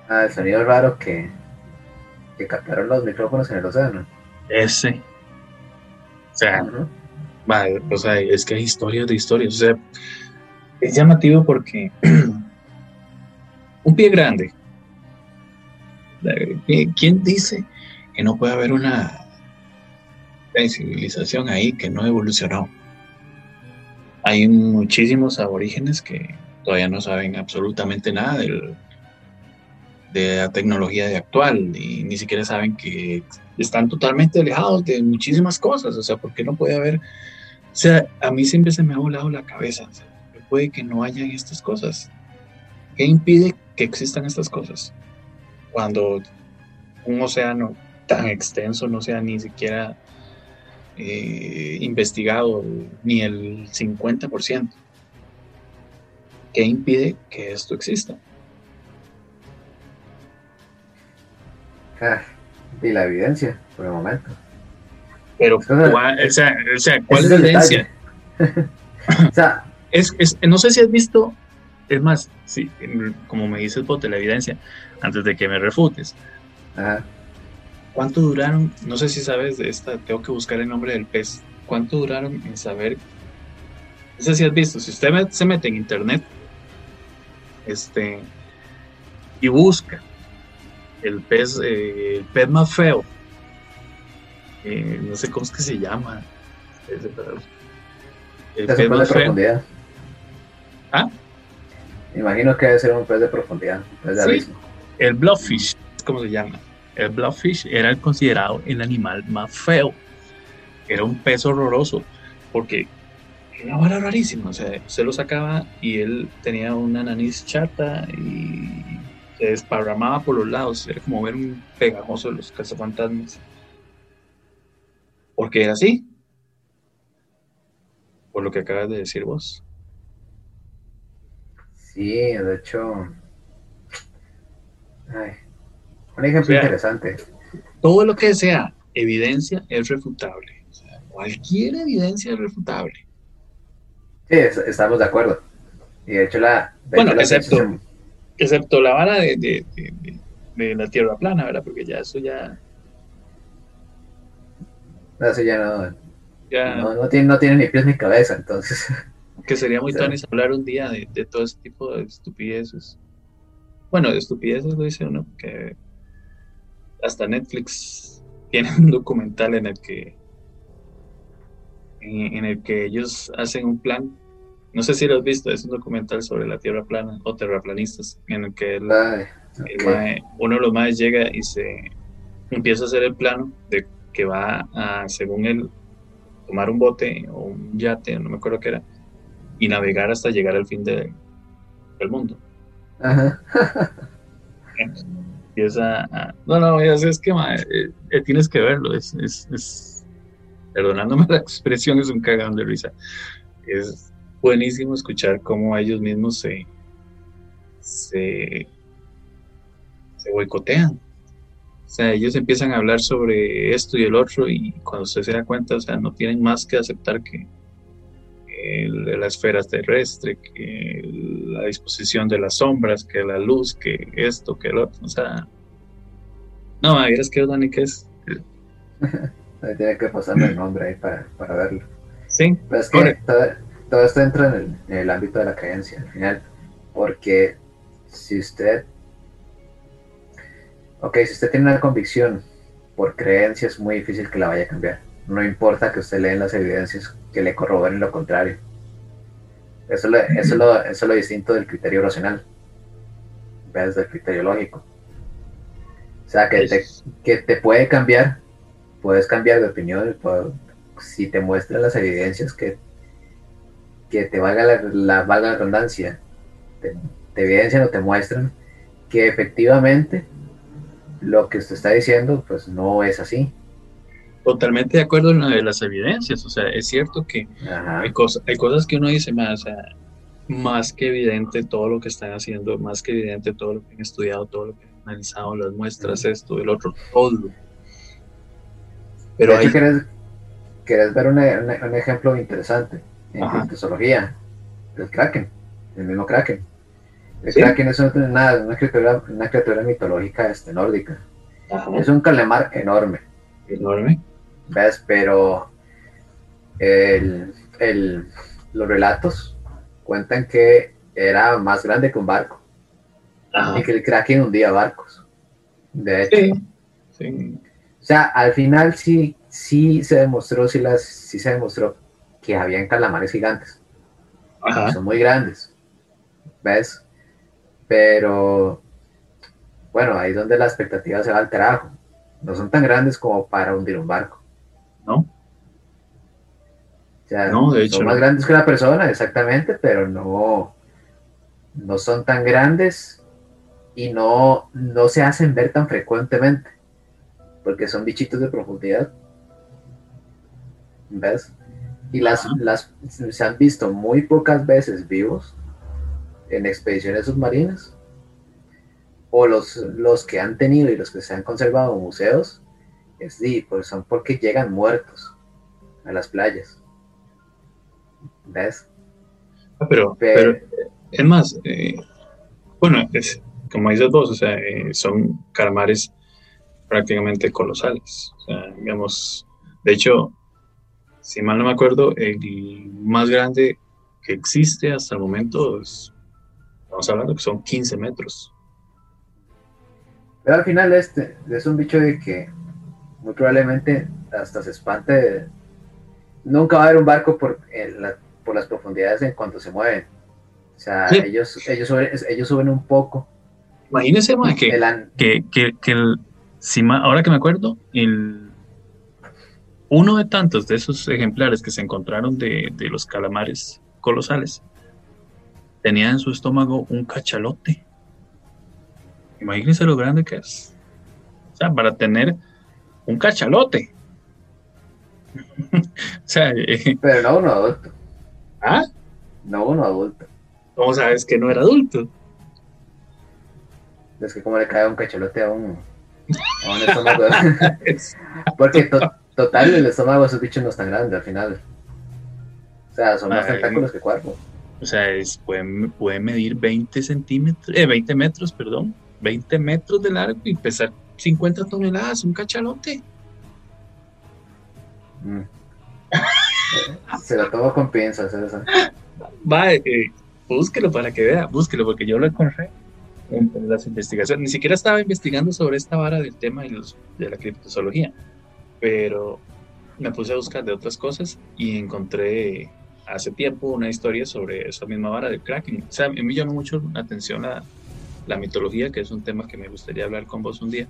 Ah, el sonido raro que, que captaron los micrófonos en el océano. Ese. O sea, o sea, es que hay historias de historias. O sea, es llamativo porque un pie grande. ¿Quién dice que no puede haber una civilización ahí que no evolucionó? Hay muchísimos aborígenes que todavía no saben absolutamente nada de la tecnología de actual y ni siquiera saben que están totalmente alejados de muchísimas cosas. O sea, ¿por qué no puede haber? O sea, a mí siempre se me ha volado la cabeza. Puede que no hayan estas cosas. ¿Qué impide que existan estas cosas? Cuando un océano tan extenso no sea ni siquiera eh, investigado ni el 50%. ¿Qué impide que esto exista? Ah, y la evidencia, por el momento. Pero, ¿cuál, o sea, ¿cuál es la evidencia? o sea, es, no sé si has visto, es más, sí, como me dice el bote, la evidencia, antes de que me refutes. ¿Cuánto duraron? No sé si sabes de esta, tengo que buscar el nombre del pez. ¿Cuánto duraron en saber? No sé si has visto, si usted se mete en internet este, y busca el pez, eh, el pez más feo, eh, no sé cómo es que se llama. El pez más feo. Imagino que debe ser un pez de profundidad, El blobfish, ¿cómo se llama? El blobfish era considerado el animal más feo. Era un pez horroroso, porque era una vara rarísima. O sea, se lo sacaba y él tenía una nariz chata y se desparramaba por los lados. Era como ver un pegajoso de los cazafantasmas. Porque era así. Por lo que acabas de decir vos. Sí, de hecho. un ejemplo interesante. Todo lo que sea evidencia es refutable. O sea, cualquier evidencia es refutable. Sí, estamos de acuerdo. Y de hecho la... bueno, excepto, excepto la vara de, de, de, la tierra plana, ¿verdad? Porque ya eso ya... No, eso ya no... Ya, no, no, tiene, no tiene ni pies ni cabeza, entonces... Que sería muy o hablar un día de, de todo ese tipo de estupideces. Bueno, de estupideces lo dice uno, que hasta Netflix tiene un documental en el que en, el que ellos hacen un plan. No sé si lo has visto, es un documental sobre la Tierra plana o terraplanistas, en el que uno de los más llega y se empieza a hacer el plano de que va a, según él, tomar un bote o un yate, no me acuerdo qué era, y navegar hasta llegar al fin del mundo. Ajá. empieza no, no, es que eh, eh, tienes que verlo, es, es perdonándome la expresión, es un cagón de risa. Es buenísimo escuchar cómo ellos mismos se, se, boicotean. O sea, ellos empiezan a hablar sobre esto y el otro y cuando usted se da cuenta, o sea, no tienen más que aceptar que, la esfera terrestre, que la disposición de las sombras, que la luz, que esto, que el otro. O sea, no, es que Dani, es? tiene que pasarme el nombre ahí para, para verlo. Sí. Pero es que todo, esto entra en el, ámbito de la creencia al final. Porque si usted. Ok, si usted tiene una convicción por creencia, es muy difícil que la vaya a cambiar. No importa que usted lea las evidencias que le corroboren lo contrario. Eso, es lo, eso es lo distinto del criterio racional, desde el criterio lógico. O sea, que te, que te puede cambiar puedes cambiar de opinión si te muestran las evidencias que, que te valga la, valga la redundancia, te, evidencian o te muestran que efectivamente lo que usted está diciendo pues no es así. Totalmente de acuerdo en lo de las evidencias, o sea, es cierto que hay, cosas, hay cosas que uno dice más, más que evidente todo lo que están haciendo, más que evidente todo lo que han estudiado, todo lo que han analizado, las muestras, esto, el otro, todo pero hecho, querés, ver un ejemplo interesante en criptozoología, el Kraken, el mismo Kraken. El kraken es una, una, criatura, una criatura mitológica este, nórdica. Es un calamar enorme. Enorme. ¿Ves? Pero el, el, los relatos cuentan que era más grande que un barco. Y que el kraken hundía barcos. De hecho. Sí. O sea, al final sí, sí se demostró, sí, las, sí se demostró que habían calamares gigantes. Son muy grandes. ¿Ves? Pero bueno, ahí es donde la expectativa se va al carajo. No son tan grandes como para hundir un barco. ¿No? O sea, no, de hecho, son más grandes que una persona, exactamente, pero no, no son tan grandes y no, no se hacen ver tan frecuentemente, porque son bichitos de profundidad. ¿Ves? Y las, las se han visto muy pocas veces vivos en expediciones submarinas, o los, los que han tenido y los que se han conservado en museos, sí, pues son porque llegan muertos a las playas. ¿Ves? Ah, pero, pero, es más, eh, bueno, es, como dices vos, o sea, eh, son calamares prácticamente colosales. O sea, digamos, de hecho, si mal no me acuerdo, el más grande que existe hasta el momento es, estamos hablando que son 15 metros. Pero al final este es un bicho de que muy probablemente hasta se espante. Nunca va a haber un barco por, por las profundidades en cuanto se mueven. O sea, ellos, ellos, suben, ellos suben un poco. Imagínense, que, que, que, el, si ahora que me acuerdo, el, uno de tantos de esos ejemplares que se encontraron de, de los calamares colosales tenía en su estómago un cachalote. Imagínense lo grande que es. O sea, para tener un cachalote. o sea, eh, Pero no uno adulto. ¿Ah? No uno adulto. ¿Cómo sabes que no era adulto? Es que como le cae un cachalote a un, a un estómago. Porque total el estómago de esos bichos no es tan grande al final. O sea, son más tentáculos que cuerpo. O sea, es, puede, puede medir 20 centímetros, eh, 20 metros, perdón. 20 metros de largo y pesar 50 toneladas, un cachalote. Mm. Se lo tomo con pinzas, eso. Va, eh, búsquelo para que vea, búsquelo, porque yo lo encontré en las investigaciones. Ni siquiera estaba investigando sobre esta vara del tema de, los, de la criptozoología, pero me puse a buscar de otras cosas y encontré hace tiempo una historia sobre esa misma vara del Kraken. O sea, a mí me llamó mucho la atención la, la mitología, que es un tema que me gustaría hablar con vos un día.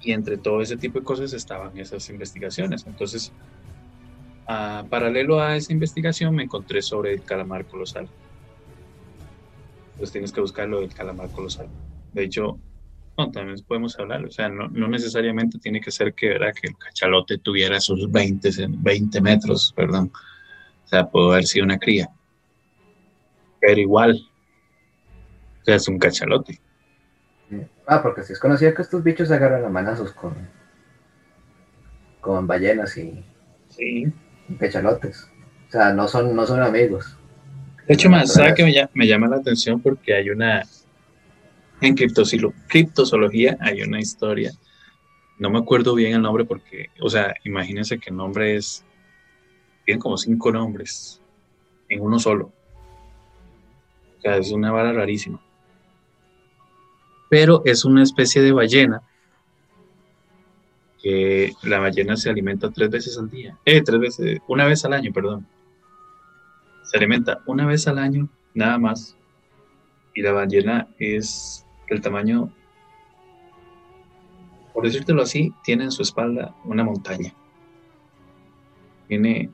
Y entre todo ese tipo de cosas estaban esas investigaciones. Entonces, paralelo a esa investigación, me encontré sobre el calamar colosal. Entonces tienes que buscar lo del calamar colosal. De hecho, no, también podemos hablar, o sea, no, necesariamente tiene que ser que, ¿verdad? que el cachalote tuviera sus 20, 20 metros, perdón. O sea, puede haber sido una cría. Pero igual, o sea, es un cachalote. Ah, porque si es conocido que estos bichos agarran a manazos con, con ballenas y, sí. cachalotes. O sea, no son, no son amigos. De hecho, más, ¿sabe que me, me, llama la atención? Porque hay una. En criptozoología hay una historia. No me acuerdo bien el nombre porque, o sea, imagínense que el nombre es. Tienen como cinco nombres en uno solo. O sea, es una vara rarísima pero es una especie de ballena que la ballena se alimenta tres veces al día, eh, tres veces, una vez al año, perdón. Se alimenta una vez al año, nada más. Y la ballena es el tamaño, por decírtelo así, tiene en su espalda una montaña. Tiene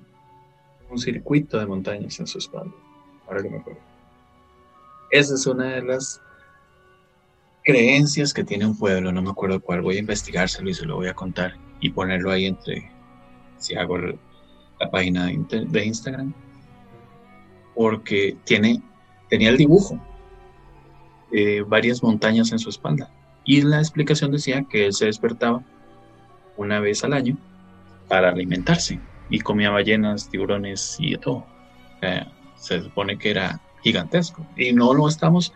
un circuito de montañas en su espalda. Ahora que me acuerdo. Esa es una de las creencias que tiene un pueblo, no me acuerdo cuál, voy a investigárselo y se lo voy a contar y ponerlo ahí entre, si hago la página de, Instagram, porque tiene, tenía el dibujo de varias montañas en su espalda y la explicación decía que él se despertaba una vez al año para alimentarse y comía ballenas, tiburones y todo. se supone que era gigantesco. Y no lo estamos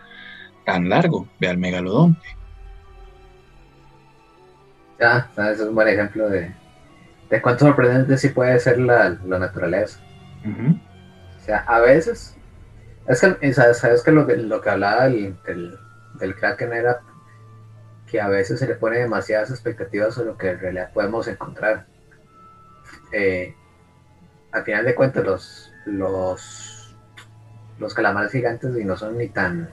tan largo, ve al megalodonte. Ya, ese es un buen ejemplo de, de cuánto sorprendente sí puede ser la, naturaleza. O sea, a veces, es que, sabes, que lo, que lo que hablaba del, del, Kraken era que a veces se le pone demasiadas expectativas sobre lo que en realidad podemos encontrar. Eh, al final de cuentas, los, los, los calamares gigantes y no son ni tan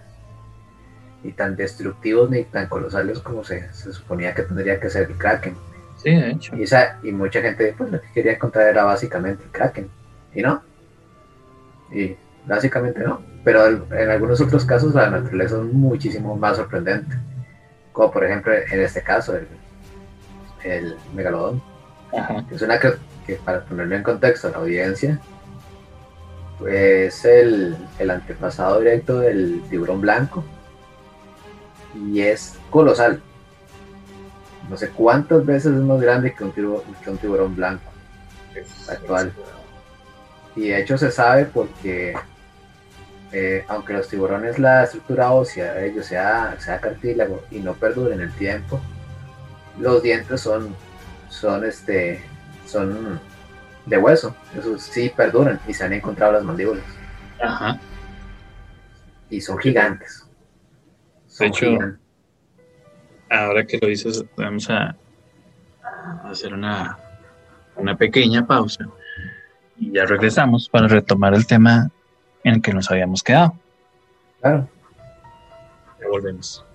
ni tan destructivos ni tan colosales como se, suponía que tendría que ser el Kraken. Sí, de hecho. Y, y mucha gente pues lo que quería encontrar era básicamente el Kraken. Y no. Y básicamente no. Pero en algunos otros casos la naturaleza es muchísimo más sorprendente. Como por ejemplo en este caso, el, el megalodón. Es una que, que, para ponerlo en contexto a la audiencia, pues el, el antepasado directo del tiburón blanco y es colosal. No sé cuántas veces es más grande que un, tiburón, blanco actual. Y de hecho se sabe porque, eh, aunque los tiburones, la estructura ósea de ellos sea, sea cartílago y no perduren el tiempo, los dientes son, son, este, son de hueso. Eso sí perduran y se han encontrado las mandíbulas. Y son gigantes. De hecho, ahora que lo dices, vamos a hacer una, una pequeña pausa y ya regresamos para retomar el tema en el que nos habíamos quedado. Claro. Ya volvemos.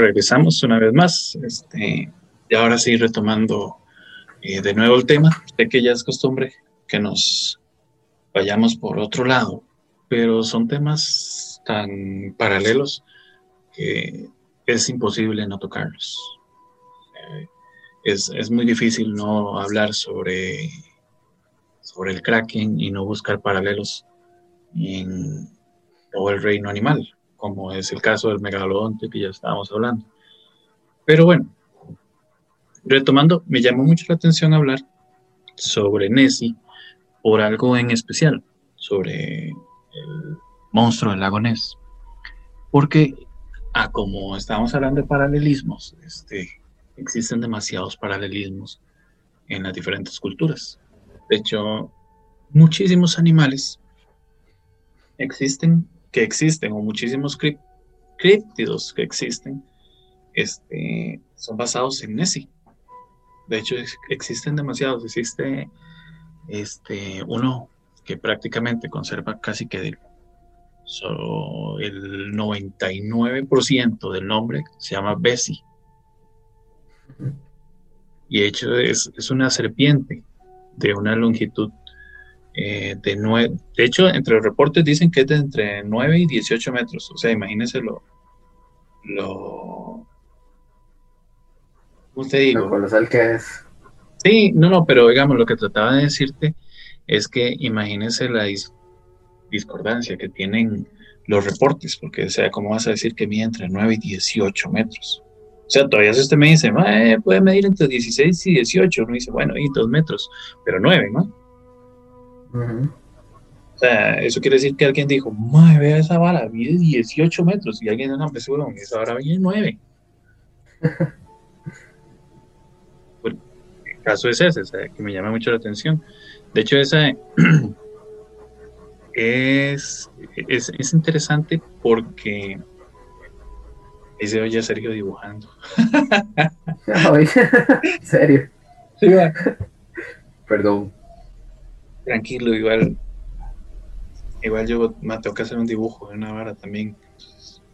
Regresamos una vez más. Este, y ahora sí, retomando eh, de nuevo el tema. Sé que ya es costumbre que nos vayamos por otro lado, pero son temas tan paralelos que es imposible no tocarlos. Eh, es, es, muy difícil no hablar sobre, sobre el Kraken y no buscar paralelos en todo el reino animal como es el caso del megalodonte que ya estábamos hablando. Pero bueno, retomando, me llamó mucho la atención hablar sobre Nessie por algo en especial, sobre el monstruo del lago Ness. Porque, ah, como estábamos hablando de paralelismos, este, existen demasiados paralelismos en las diferentes culturas. De hecho, muchísimos animales existen que existen, o muchísimos críptidos que existen, este, son basados en Nessie. De hecho, existen demasiados. Existe este, uno que prácticamente conserva casi que el, solo el 99% del nombre, se llama Bessie. Y de hecho es, es una serpiente de una longitud eh, de, nueve, de hecho, entre los reportes dicen que es de entre 9 y 18 metros. O sea, imagínense lo. lo ¿Cómo te digo? Lo colosal que es. Sí, no, no, pero digamos, lo que trataba de decirte es que imagínense la discordancia que tienen los reportes, porque, o sea, ¿cómo vas a decir que mide entre 9 y 18 metros? O sea, todavía si usted me dice, eh, puede medir entre 16 y 18, uno dice, bueno, y 2 metros, pero 9, ¿no? O sea, eso quiere decir que alguien dijo, madre, vea esa vara, mide 18 metros, y alguien no, pues seguro, esa vara mide 9. el caso es ese, o sea, que me llama mucho la atención. De hecho, esa es, es, es interesante porque ahí se oye a Sergio dibujando. ¿Serio? Perdón tranquilo, igual, igual yo me tengo que hacer un dibujo de una vara también.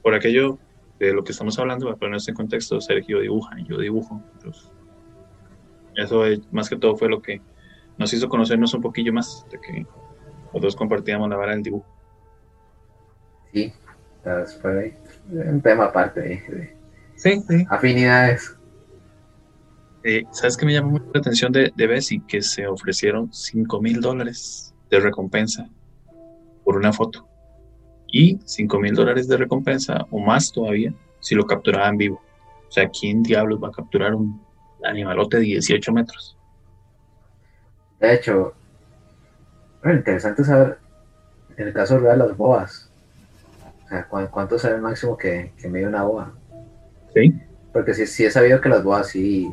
Por aquello de lo que estamos hablando, para ponerse en contexto, Sergio dibuja, yo dibujo. eso más que todo fue lo que nos hizo conocernos un poquillo más, de que los dos compartíamos la vara del dibujo. Sí, fue un tema aparte de, sí, sí. afinidades. Eh, ¿Sabes qué me llamó mucho la atención de, de Bessie? Que se ofrecieron 5 mil dólares de recompensa por una foto. Y 5 mil dólares de recompensa, o más todavía, si lo capturaban vivo. O sea, ¿quién diablos va a capturar un animalote de 18 metros? De hecho, bueno, interesante saber, en el caso real, las boas. O sea, ¿cuánto es el máximo que, que mide una boa? Sí. Porque sí, sí he sabido que las boas sí,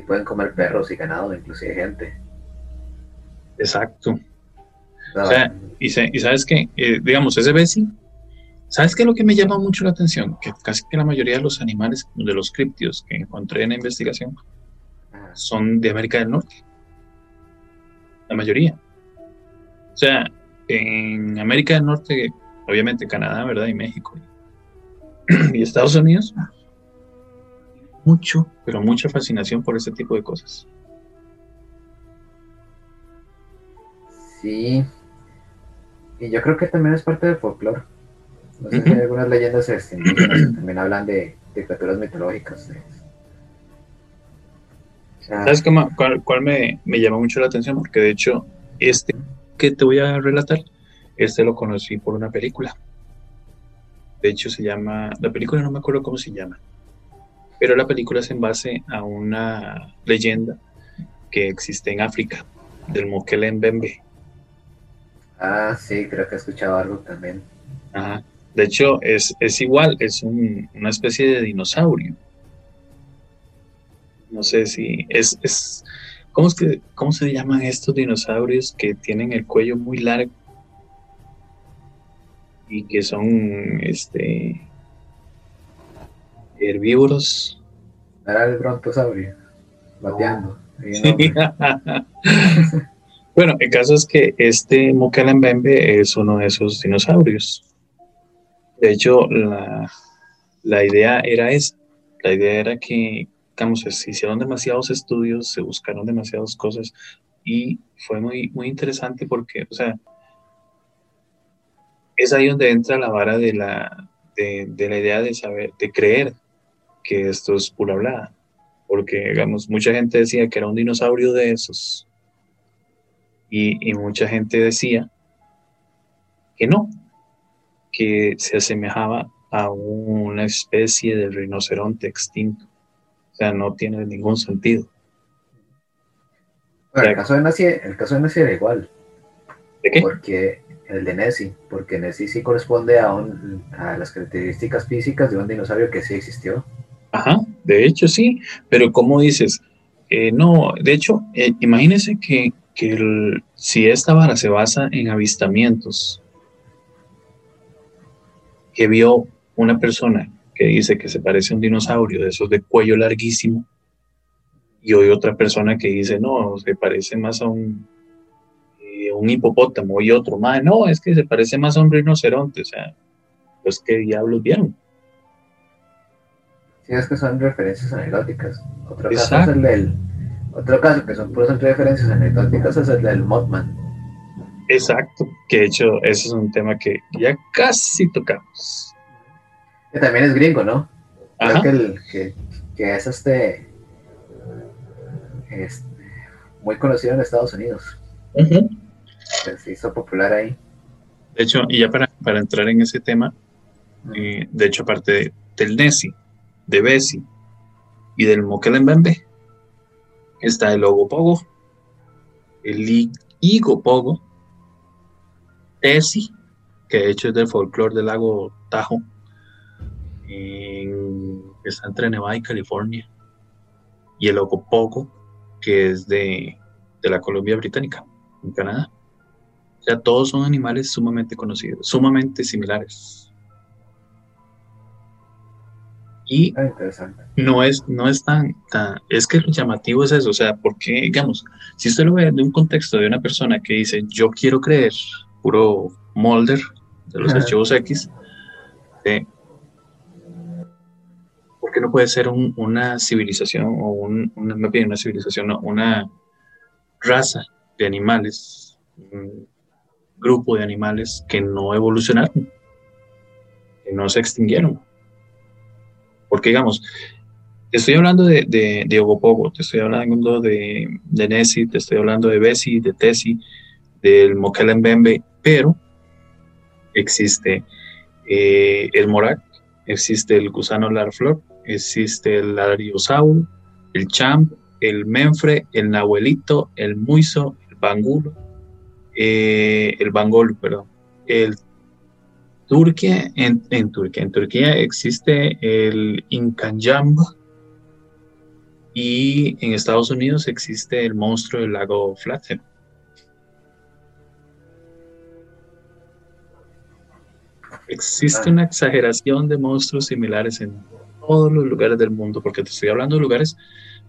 pueden comer perros y ganado, inclusive gente. Exacto. O sea, y, sabes que, eh, digamos, ese Bessie, ¿sabes qué es lo que me llama mucho la atención? Que casi que la mayoría de los animales, de los criptios que encontré en la investigación, son de América del Norte. La mayoría. O sea, en América del Norte, obviamente Canadá, ¿verdad? Y México. Y Estados Unidos, mucho, pero mucha fascinación por ese tipo de cosas. Sí. Y yo creo que también es parte del folclore. No sé si hay algunas leyendas que también hablan de, de criaturas mitológicas. ¿Sabes qué, cuál, me, me llama mucho la atención? Porque de hecho, este que te voy a relatar, este lo conocí por una película. De hecho, se llama, la película no me acuerdo cómo se llama, pero la película es en base a una leyenda que existe en África, del Mokele Mbembe. Ah, sí, creo que he escuchado algo también. Ajá. De hecho, es, igual, es una especie de dinosaurio. No sé si es, es ¿cómo, es que, ¿cómo se llaman estos dinosaurios que tienen el cuello muy largo y que son este herbívoros? Era el brontosaurio, bateando. Bueno, el caso es que este Mukelembembe es uno de esos dinosaurios. De hecho, la, idea era esa. La idea era que, digamos, se hicieron demasiados estudios, se buscaron demasiadas cosas y fue muy, muy interesante porque, o sea, es ahí donde entra la vara de la, de, de la idea de saber, de creer que esto es pura hablada. Porque, digamos, mucha gente decía que era un dinosaurio de esos y, mucha gente decía que no, que se asemejaba a una especie de rinoceronte extinto. O sea, no tiene ningún sentido. el, caso de Nessie, el caso de Nessie era igual. ¿De qué? Porque el de Nessie, porque Nessie sí corresponde a, a las características físicas de un dinosaurio que sí existió. Ajá, de hecho sí, pero como dices, eh, no, de hecho, eh, imagínense que que si esta vara se basa en avistamientos que vio una persona que dice que se parece a un dinosaurio de esos de cuello larguísimo y hoy otra persona que dice no, se parece más a un, eh, un hipopótamo y otro más, no, es que se parece más a un rinoceronte, o sea, pues qué diablos vieron. Sí, es que son referencias anecdóticas. Otro caso es el del otro caso que son puras referencias anecdóticas es el del Mothman. Exacto, que de hecho ese es un tema que ya casi tocamos. Que también es gringo, ¿no? Creo que, el, que, que, es este, muy conocido en Estados Unidos. Se hizo popular ahí. De hecho, y ya para, para entrar en ese tema, eh, de hecho, aparte del Nessie, de Bessie y del Mokelembembe, está el Ogopogo, el Igopogo, Tessie, que de hecho es del folclore del lago Tahoe, está entre Nevada y California, y el Ogopogo, que es de, de la Colombia Británica, en Canadá. O sea, todos son animales sumamente conocidos, sumamente similares. Y ah, no es, no es tan, es que lo llamativo es eso, o sea, porque, digamos, si usted lo ve de un contexto de una persona que dice, yo quiero creer puro Molder de los archivos X, eh, ¿por qué no puede ser una civilización o un, una, una civilización, no, una raza de animales, grupo de animales que no evolucionaron, que no se extinguieron. Porque digamos, te estoy hablando de, Ogopogo, te estoy hablando de, de Nessie, te estoy hablando de Bessie, de Tessie, del Mokelembembe, pero existe eh, el Morac, existe el gusano larflor, existe el Lariosaur, el Champ, el Menfre, el Nahuelito, el Muiso, el Bangulo, eh, el Bangol, perdón, el Turquía, en, en, Turquía, en Turquía existe el Incanjamba y en Estados Unidos existe el monstruo del lago Flathead. Existe una exageración de monstruos similares en todos los lugares del mundo, porque te estoy hablando de lugares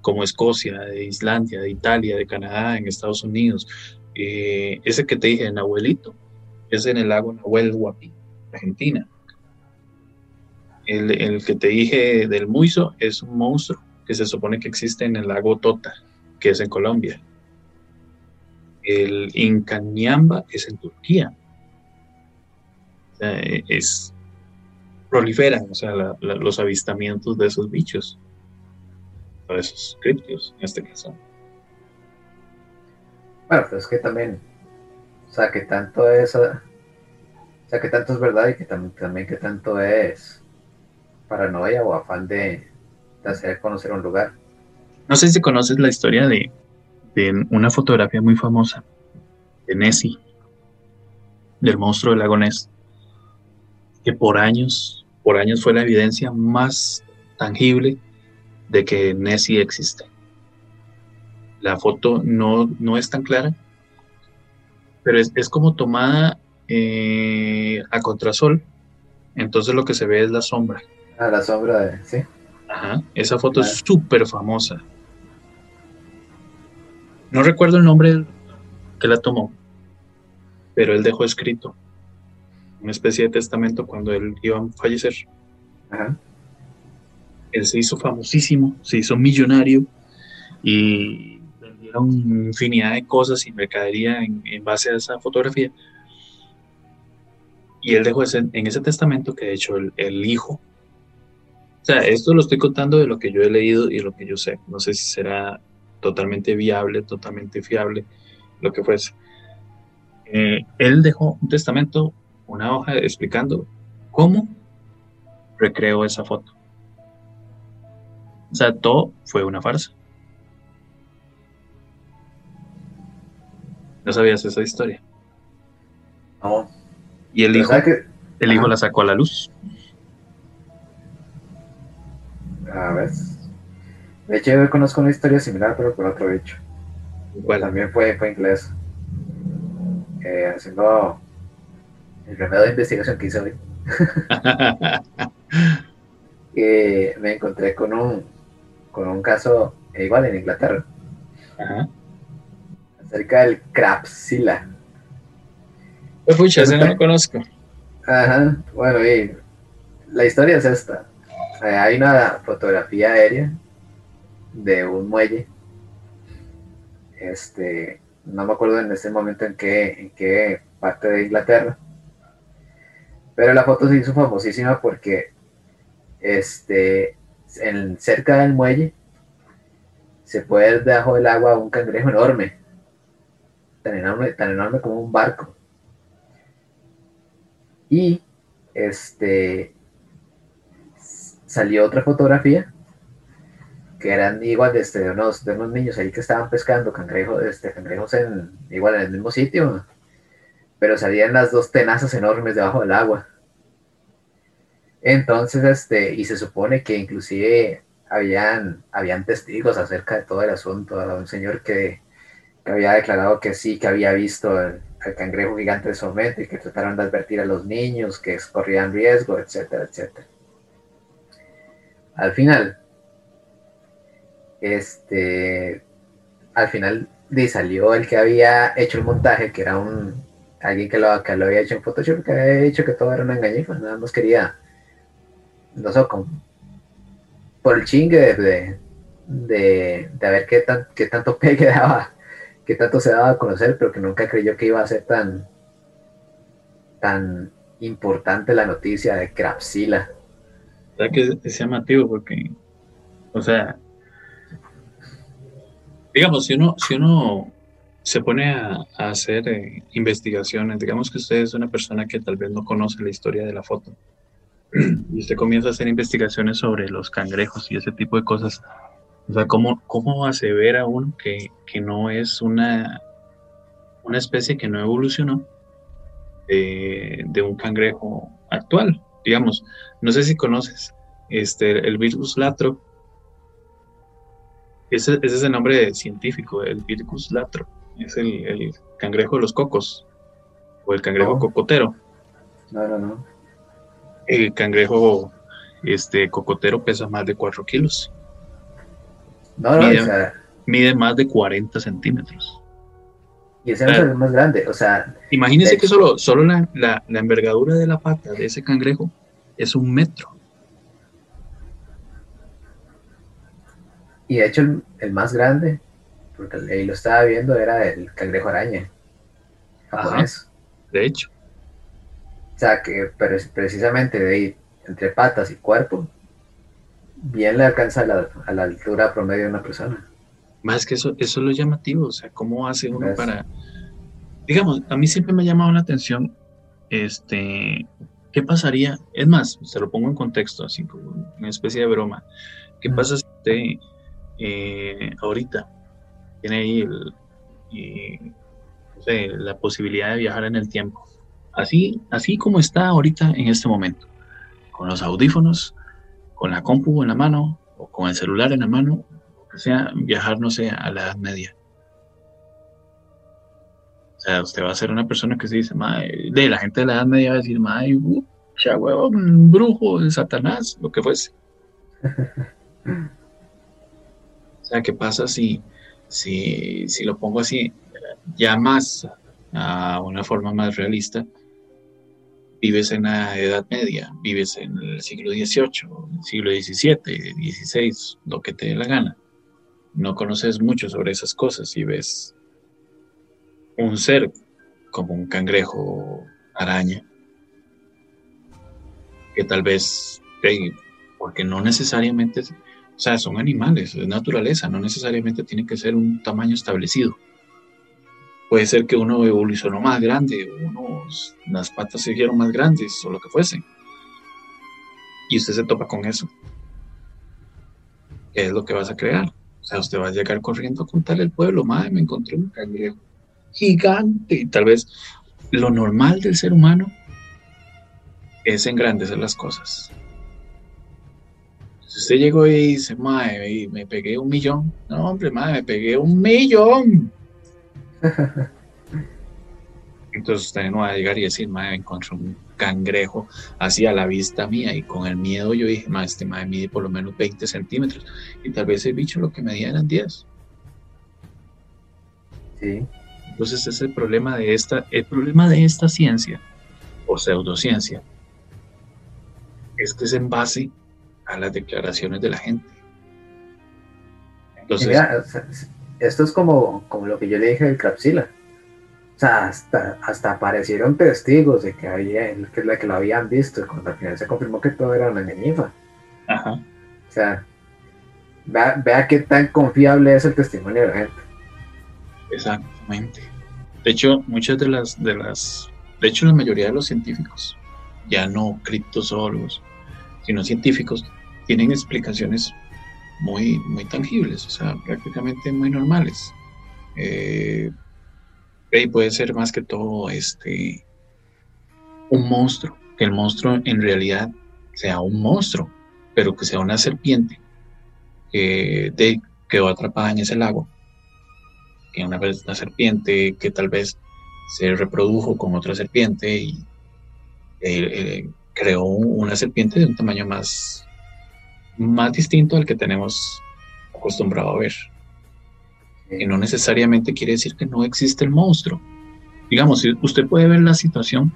como Escocia, de Islandia, de Italia, de Canadá, en Estados Unidos. Eh, ese que te dije, en Abuelito, es en el lago Nahuel Huapi, Argentina. El, que te dije del Muiso es un monstruo que se supone que existe en el lago Tota, que es en Colombia. El Incañamba es en Turquía. Eh, es proliferan, o sea, los avistamientos de esos bichos, de esos criptios en este caso. Bueno, pues es que también, o sea, que tanto es, o sea, que tanto es verdad y que también que tanto es paranoia o afán de, de hacer conocer un lugar. No sé si conoces la historia de, de una fotografía muy famosa de Nessie, del monstruo del lago Ness que por años, por años fue la evidencia más tangible de que Nessie existe. La foto no, no es tan clara, pero es, como tomada eh, a contrasol, entonces lo que se ve es la sombra. Ah, la sombra de, sí. Ajá, esa foto es súper famosa. No recuerdo el nombre que la tomó, pero él dejó escrito una especie de testamento cuando él iba a fallecer. Él se hizo famosísimo, se hizo millonario y vendieron infinidad de cosas y mercadería en, base a esa fotografía. Y él dejó ese, en ese testamento que de hecho el, hijo, o sea, esto lo estoy contando de lo que yo he leído y lo que yo sé. No sé si será totalmente viable, totalmente fiable, lo que fuese. Eh, él dejó un testamento una hoja explicando cómo recreó esa foto. O sea, todo fue una farsa. ¿No sabías esa historia? No. Y el hijo, el hijo la sacó a la luz. A ver. De hecho, yo conozco una historia similar, pero por otro hecho. También fue, fue inglés. Eh, haciendo el remedio de investigación que hice hoy, me encontré con un, con un caso igual en Inglaterra, acerca del Crapsila. Pucha, ese no lo conozco. Ajá, bueno, y la historia es esta. hay una fotografía aérea de un muelle. Este, no me acuerdo en este momento en qué, en qué parte de Inglaterra pero la foto se hizo famosísima porque este, en, cerca del muelle se puede ver debajo del agua un cangrejo enorme, tan enorme, tan enorme como un barco. Y este salió otra fotografía que eran igual de, este, de, unos, de unos niños ahí que estaban pescando cangrejos, este, cangrejos en, igual en el mismo sitio pero salían las dos tenazas enormes debajo del agua. Entonces, este, y se supone que inclusive habían, habían testigos acerca de todo el asunto, un señor que, había declarado que sí, que había visto cangrejo gigante de momento y que trataron de advertir a los niños que corrían riesgo, etcétera, etcétera. Al final, este, al final salió el que había hecho el montaje, que era un, alguien que lo, había hecho en Photoshop, que había dicho que todo era una engañifa, nada más quería, no sé, con, por el chingue de, de, de, ver qué, tan, qué tanto pegue daba, qué tanto se daba a conocer, pero que nunca creyó que iba a ser tan, tan importante la noticia de Crapsila. ¿Sabes que es llamativo? Porque, o sea, digamos, si uno, si uno se pone a, hacer eh, investigaciones, digamos que usted es una persona que tal vez no conoce la historia de la foto, y usted comienza a hacer investigaciones sobre los cangrejos y ese tipo de cosas, o sea, ¿cómo, cómo asevera uno que, que no es una, una especie que no evolucionó de, un cangrejo actual? Digamos, no sé si conoces este, el virus latro. Ese, es el nombre científico, el virus latro. Es el, cangrejo de los cocos o el cangrejo cocotero. No, no, no. El cangrejo este, cocotero pesa más de 4 kilos. No, no, mide, o sea, mide más de 40 centímetros. Y ese es el más grande, o sea... Imagínese que solo, solo la, la, envergadura de la pata de ese cangrejo es un metro. Y de hecho el, más grande, porque ahí lo estaba viendo, era el cangrejo araña japonés. de hecho. O sea, que pero precisamente de ahí, entre patas y cuerpo, bien le alcanza a la, a la altura promedio de una persona. Más que eso, eso es lo llamativo, o sea, cómo hace uno para, digamos, a mí siempre me ha llamado la atención, este, ¿qué pasaría? Es más, se lo pongo en contexto, así como una especie de broma. ¿Qué pasa si usted eh, ahorita tiene ahí la posibilidad de viajar en el tiempo? Así, así como está ahorita en este momento, con los audífonos, con la compu en la mano o con el celular en la mano, o sea, viajar, no sé, a la Edad Media. O sea, usted va a ser una persona que se dice, de la gente de la Edad Media va a decir, madre, uh, un brujo, de Satanás, lo que fuese. o sea, ¿qué pasa si, si, si lo pongo así, ya más a una forma más realista? Vives en la Edad Media, vives en el siglo XVIII, siglo XVII, XVI, lo que te dé la gana no conoces mucho sobre esas cosas y ves un ser como un cangrejo araña, que tal vez, porque no necesariamente, o sea, son animales, es naturaleza, no necesariamente tiene que ser un tamaño establecido. Puede ser que uno evolucionó más grande, unos, las patas se hicieron más grandes o lo que fuese. Y usted se topa con eso. ¿Qué es lo que vas a crear? O sea, usted va a llegar corriendo a contarle al pueblo, madre, me encontré un cangrejo gigante. Y tal vez lo normal del ser humano es engrandecer las cosas. Si usted llegó y dice, madre, me pegué un millón. No, hombre, madre, me pegué un millón. Entonces usted no va a llegar y decir, madre, encontré un cangrejo así a la vista mía y con el miedo yo dije, madre, este madre mide por lo menos 20 centímetros y tal vez el bicho lo que medía eran 10. Sí. Entonces es el problema de esta, el problema de esta ciencia o pseudociencia es que es en base a las declaraciones de la gente. Entonces, esto es como, como lo que yo le dije del Crapsila sea, hasta, hasta aparecieron testigos de que, había, que, que lo habían visto, cuando al final se confirmó que todo era una enemiga. Ajá. O sea, vea, qué tan confiable es el testimonio de la gente. Exactamente. De hecho, muchas de las, de las, de hecho, la mayoría de los científicos, ya no criptozoólogos, sino científicos, tienen explicaciones muy, muy tangibles, o sea, prácticamente muy normales. Eh, puede ser más que todo este un monstruo, que el monstruo en realidad sea un monstruo, pero que sea una serpiente que quedó atrapada en ese lago, que una vez una serpiente que tal vez se reprodujo con otra serpiente y eh, eh, creó una serpiente de un tamaño más, más distinto al que tenemos acostumbrado a ver que no necesariamente quiere decir que no existe el monstruo. Digamos, usted puede ver la situación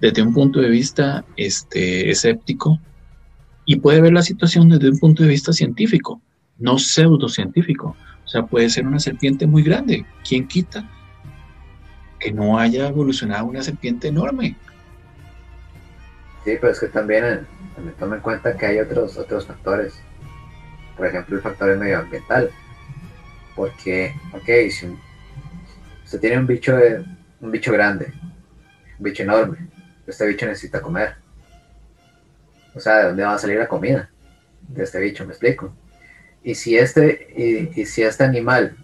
desde un punto de vista este, escéptico y puede ver la situación desde un punto de vista científico, no pseudocientífico. O sea, puede ser una serpiente muy grande. ¿Quién quita que no haya evolucionado una serpiente enorme? Sí, pero es que también, eh, también toma en cuenta que hay otros, otros factores. Por ejemplo, el factor medioambiental. Porque, ok, si usted tiene un bicho, un bicho grande, un bicho enorme, este bicho necesita comer. O sea, ¿de dónde va a salir la comida? De este bicho, me explico. Y si este, y, si este animal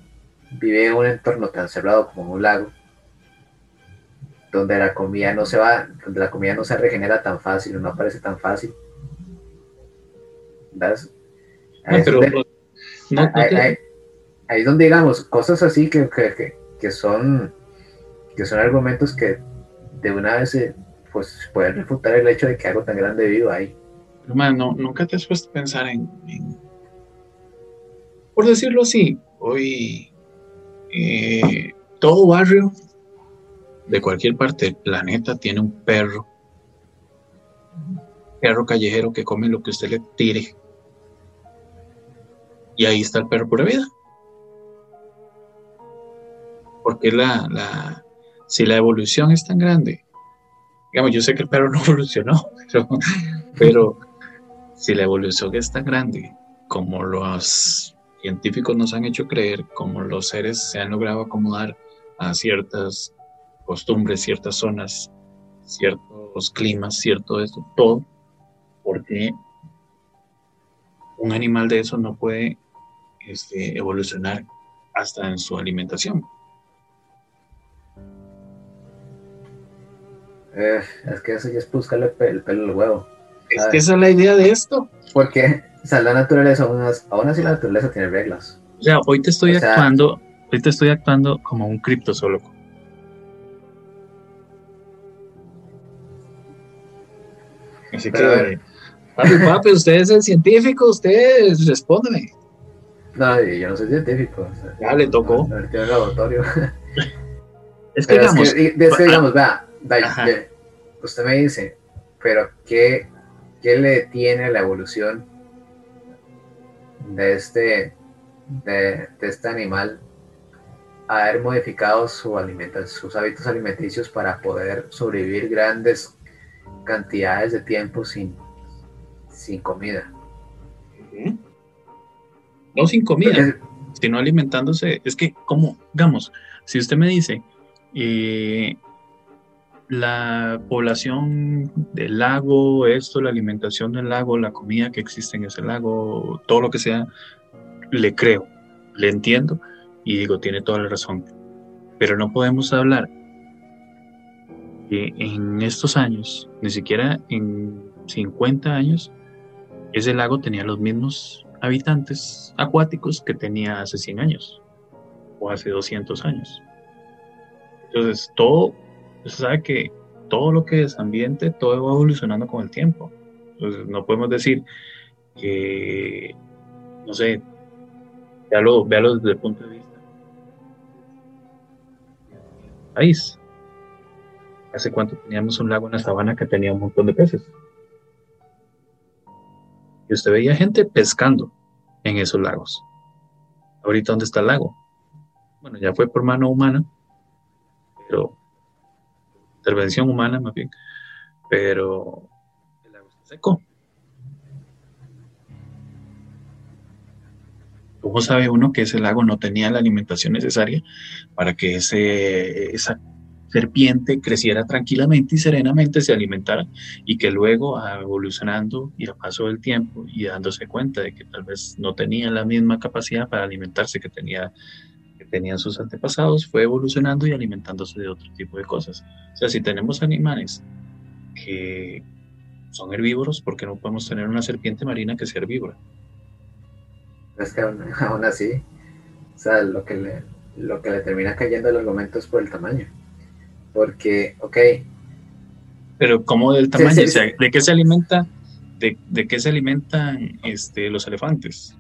vive en un entorno tan cerrado como un lago, donde la comida no se va, donde la comida no se regenera tan fácil, no aparece tan fácil. ¿Ves? Ahí, es donde, digamos, cosas así que, que, son que son argumentos que de una vez pues pueden refutar el hecho de que algo tan grande viva ahí. Hermano, nunca te has puesto a pensar en, por decirlo así, hoy eh, todo barrio de cualquier parte del planeta tiene un perro, perro callejero que come lo que usted le tire. Y ahí está el perro pura vida. Porque la, la, si la evolución es tan grande, digamos, yo sé que el perro no evolucionó, pero, pero si la evolución es tan grande como los científicos nos han hecho creer, como los seres se han logrado acomodar a ciertas costumbres, ciertas zonas, ciertos climas, cierto esto, todo, porque un animal de eso no puede este, evolucionar hasta en su alimentación. Eh, es que eso ya es buscarle el pelo al huevo. Es que esa es la idea de esto. Porque, o sea, la naturaleza, aún así la naturaleza tiene reglas. O sea, hoy te estoy actuando, hoy te estoy actuando como un criptozoólogo. Así que, papi, papi, usted es el científico, usted respóndeme. No, yo no soy científico. ya le tocó. No, no, laboratorio. Es que, digamos, es que, digamos, vea, usted me dice, pero ¿qué, ¿qué le tiene la evolución de este, de, de este animal a haber modificado su alimentación, sus hábitos alimenticios para poder sobrevivir grandes cantidades de tiempo sin, sin comida. No sin comida, sino alimentándose. Es que, como, digamos, si usted me dice, eh, la población del lago, esto, la alimentación del lago, la comida que existe en ese lago, todo lo que sea, le creo, le entiendo y digo, tiene toda la razón. Pero no podemos hablar que en estos años, ni siquiera en 50 años, ese lago tenía los mismos habitantes acuáticos que tenía hace 100 años o hace 200 años. Entonces, todo usted sabe que todo lo que es ambiente, todo va evolucionando con el tiempo. Entonces, no podemos decir que, no sé, véalo, véalo desde el punto de vista país. ¿Hace cuánto teníamos un lago en la sabana que tenía un montón de peces? Y usted veía gente pescando en esos lagos. Ahorita, ¿dónde está el lago? Bueno, ya fue por mano humana, pero intervención humana más bien, pero el lago está seco. ¿Cómo sabe uno que ese lago no tenía la alimentación necesaria para que ese, esa serpiente creciera tranquilamente y serenamente, se alimentara y que luego, evolucionando y a paso del tiempo y dándose cuenta de que tal vez no tenía la misma capacidad para alimentarse que tenía tenían sus antepasados, fue evolucionando y alimentándose de otro tipo de cosas. O sea, si tenemos animales que son herbívoros, ¿por qué no podemos tener una serpiente marina que sea herbívora? Es que aún, así, o sea, lo que, le, lo que le termina cayendo el argumento es por el tamaño. Porque, ok. Pero ¿cómo del tamaño? ¿De qué se alimenta? ¿De, de qué se alimentan este, los elefantes?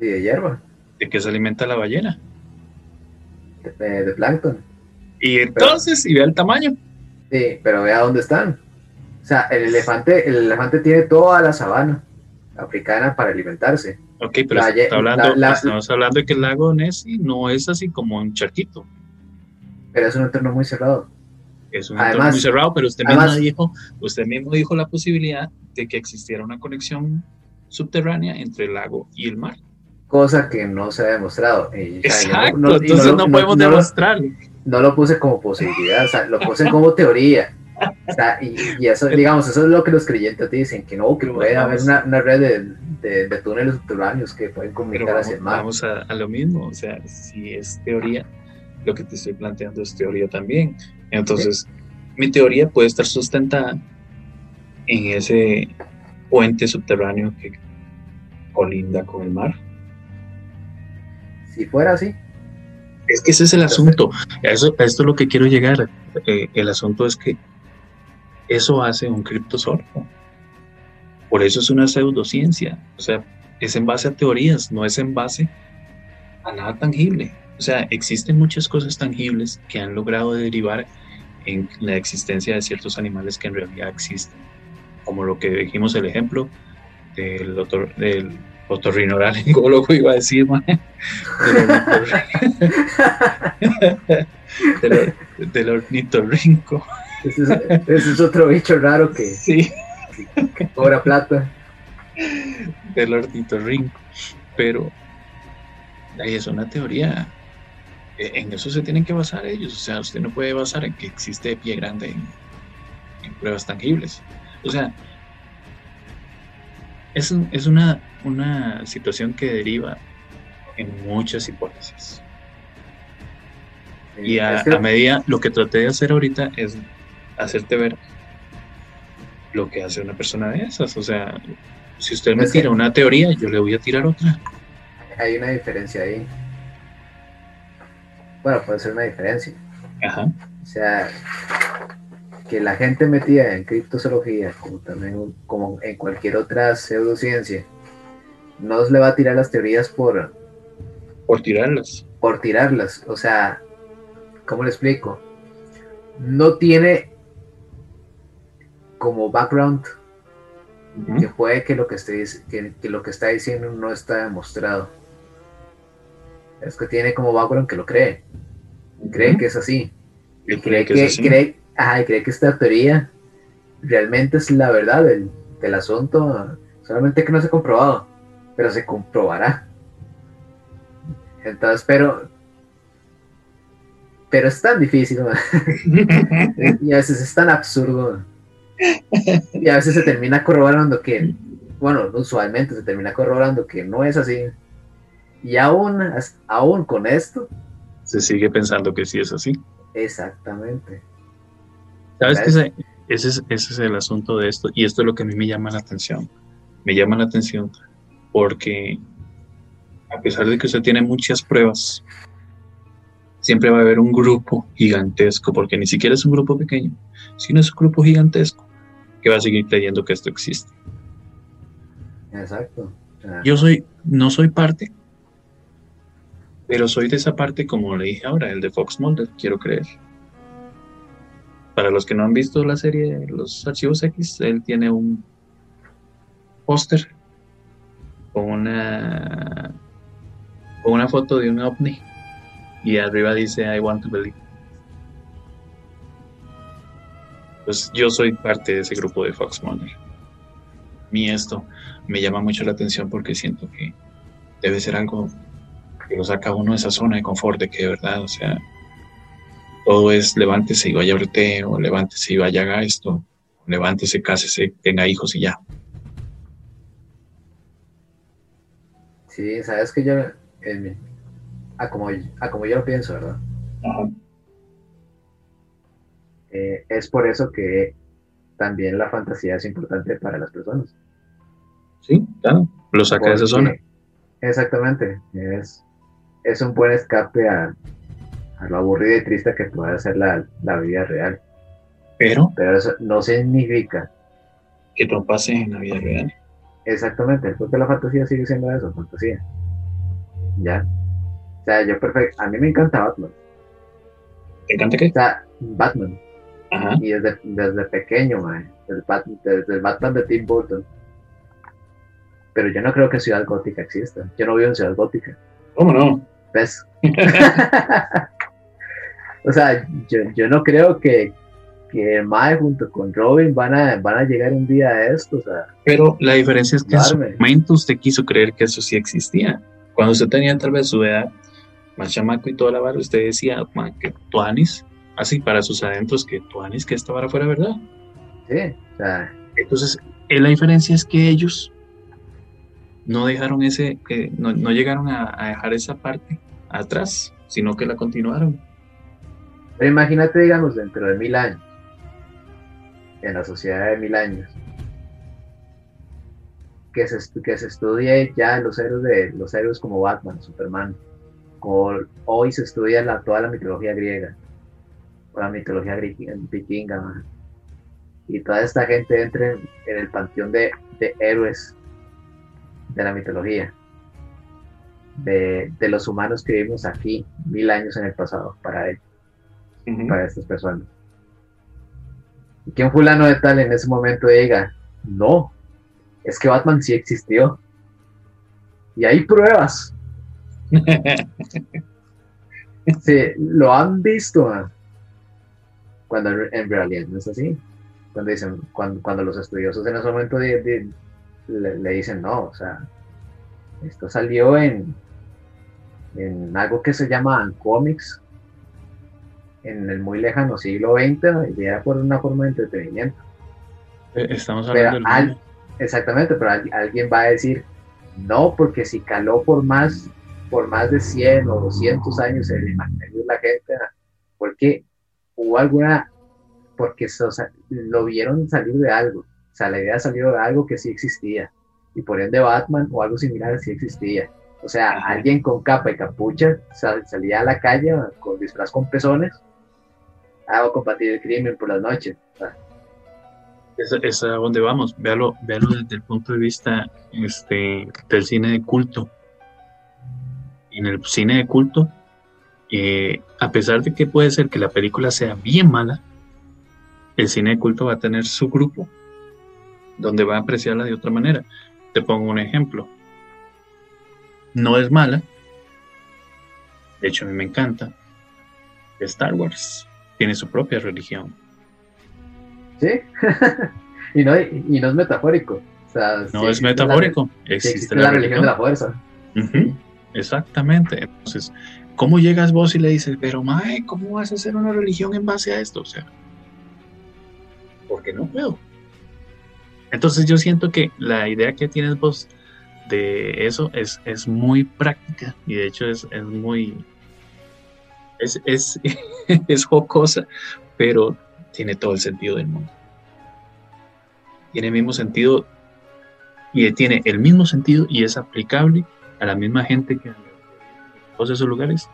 Y de hierba. ¿De qué se alimenta la ballena? De, plancton. Y entonces, y vea el tamaño. Sí, pero vea dónde están. O sea, el elefante, el elefante tiene toda la sabana africana para alimentarse. Ok, pero estamos hablando de que el lago Nessie no es así como un charquito. Pero es un entorno muy cerrado. es un entorno muy cerrado, pero usted mismo, dijo, usted mismo dijo la posibilidad de que existiera una conexión subterránea entre el lago y el mar. Cosa que no se ha demostrado. Exacto, entonces no, podemos demostrarlo. No lo puse como posibilidad, o sea, lo puse como teoría. O sea, y, eso, digamos, eso es lo que los creyentes dicen, que no, que puede haber una, una red de, de, túneles subterráneos que pueden comunicar hacia el mar. Vamos a, a, lo mismo, o sea, si es teoría, lo que te estoy planteando es teoría también. Entonces, mi teoría puede estar sustentada en ese puente subterráneo que colinda con el mar. Si fuera así. Es que ese es el asunto. Eso, esto es lo que quiero llegar. Eh, el asunto es que eso hace un criptosorbo. Por eso es una pseudociencia. O sea, es en base a teorías, no es en base a nada tangible. O sea, existen muchas cosas tangibles que han logrado derivar en la existencia de ciertos animales que en realidad existen. Como lo que dijimos el ejemplo del, otor, del otorrinolaringólogo, iba a decir, del, del, ornitorrinco. Ese es, ese es, otro bicho raro que, sí. que, cobra plata. Del ornitorrinco. Pero ahí es una teoría en eso se tienen que basar ellos. O sea, usted no puede basar en que existe pie grande en, pruebas tangibles. O sea, es, es una, una situación que deriva en muchas hipótesis. Y a, medida, lo que traté de hacer ahorita es hacerte ver lo que hace una persona de esas. O sea, si usted me tira una teoría, yo le voy a tirar otra. Hay una diferencia ahí bueno, puede ser una diferencia. Ajá. O sea, que la gente metida en criptozoología, como también como en cualquier otra pseudociencia, no le va a tirar las teorías por... Por tirarlas. Por tirarlas. O sea, ¿cómo le explico? No tiene como background que puede que lo que, esté, que lo que está diciendo no está demostrado es que tiene como background que lo cree. Cree que es así. Y cree, que, Cree, cree que esta teoría realmente es la verdad del, asunto, solamente que no se ha comprobado, pero se comprobará. Entonces, pero, pero es tan difícil, y a veces es tan absurdo, y a veces se termina corroborando que, bueno, usualmente se termina corroborando que no es así, y aún, aún con esto... Se sigue pensando que sí es así. Exactamente. ¿Sabes qué? Ese, ese, es, ese es el asunto de esto. Y esto es lo que a mí me llama la atención. Me llama la atención porque a pesar de que usted tiene muchas pruebas, siempre va a haber un grupo gigantesco, porque ni siquiera es un grupo pequeño, sino es un grupo gigantesco que va a seguir creyendo que esto existe. Exacto. Yo soy, no soy parte, pero soy de esa parte, como le dije ahora, el de Fox Mulder, quiero creer. Para los que no han visto la serie Los Archivos X, él tiene un póster con una, con una foto de un ovni y arriba dice I want to believe. Pues yo soy parte de ese grupo de Fox Mulder. A mí esto me llama mucho la atención porque siento que debe ser algo que lo saca uno de esa zona de confort de que de verdad, o sea, todo es levántese y vaya a té, o levántese y vaya a esto, levántese, cásese, tenga hijos y ya. Sí, sabes que yo, a, como, a como yo lo pienso, ¿verdad? Eh, es por eso que también la fantasía es importante para las personas. Sí, claro, lo saca de esa zona. Exactamente, es es un buen escape a, lo aburrido y triste que puede ser la, vida real. Pero, Pero eso no significa que no pase en la vida real. Exactamente, porque la fantasía sigue siendo eso, fantasía. ¿Ya? O sea, yo perfecto, a mí me encanta Batman. ¿Te encanta qué? O sea, Batman. Ajá. Y desde, desde pequeño, man, desde, el Batman de Tim Burton. Pero yo no creo que Ciudad Gótica exista. Yo no vivo en Ciudad Gótica. ¿Cómo no? ¿Ves? o sea, yo, no creo que, que Mae junto con Robin van a, van a llegar un día a esto. O sea, Pero la diferencia es que en su momento usted quiso creer que eso sí existía. Cuando usted tenía tal vez su edad, más chamaco y toda la vara, usted decía que Tuanis, así para sus adentros, que Tuanis, que esta vara fuera verdad. Sí, o sea. Entonces, eh, la diferencia es que ellos no dejaron ese, que no, no, llegaron a, dejar esa parte atrás, sino que la continuaron. Pero imagínate, digamos, dentro de mil años, en la sociedad de mil años, que se, que se estudie ya los héroes, de, los héroes como Batman, Superman, hoy se estudia la, toda la mitología griega, o la mitología vikinga, y toda esta gente entre en, el panteón de, de, héroes de la mitología, de, de, los humanos que vivimos aquí mil años en el pasado para ellos para estas personas. Y que un fulano de tal en ese momento diga, no, es que Batman sí existió. Y hay pruebas. sí, lo han visto, cuando en realidad no es así. Cuando dicen, cuando, los estudiosos en ese momento le, le, dicen, no, o sea, esto salió en, en algo que se llama Comics, en el muy lejano siglo XX y era por una forma de entretenimiento. Eh, estamos hablando del Exactamente, pero alguien va a decir, no, porque si caló por más, por más de 100 o 200 años el imaginario de la gente, porque hubo alguna, porque lo vieron salir de algo, o sea, la idea salió de algo que sí existía, y por ende Batman o algo similar sí existía. O sea, alguien con capa y capucha salía a la calle con disfraz con pezones hago combatir el crimen por las noches. Esa es a donde vamos, véalo, véalo desde el punto de vista este, del cine de culto. En el cine de culto, eh, a pesar de que puede ser que la película sea bien mala, el cine de culto va a tener su grupo donde va a apreciarla de otra manera. Te pongo un ejemplo. No es mala, de hecho a mí me encanta, Star Wars tiene su propia religión. Sí, y, no, y no es metafórico. no es metafórico, existe, la, religión, de la fuerza. Exactamente. Entonces, ¿cómo llegas vos y le dices, pero Mae, ¿cómo vas a hacer una religión en base a esto? O sea, porque no puedo. Entonces yo siento que la idea que tienes vos de eso es, es muy práctica y de hecho es, es muy es, es, es jocosa, pero tiene todo el sentido del mundo. Tiene el mismo sentido y tiene el mismo sentido y es aplicable a la misma gente que en todos esos lugares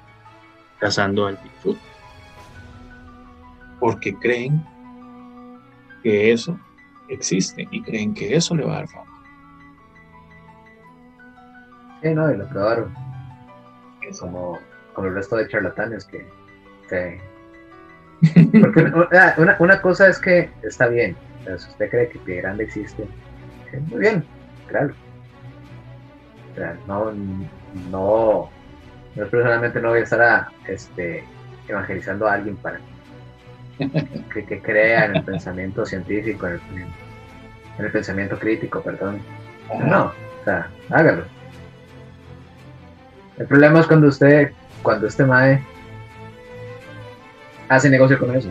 cazando al Bigfoot. Porque creen que eso existe y creen que eso le va a dar fama. Sí, no, y lo probaron. Como con el resto de charlatanes que... Porque ah, una, una, cosa es que está bien, si usted cree que Pie Grande existe, muy bien, claro. no, no, yo personalmente no voy a estar a, este, evangelizando a alguien para que, que crea en el pensamiento científico, en el, en el pensamiento crítico, perdón. No, o sea, hágalo. El problema es cuando usted cuando este mae hace negocio con eso.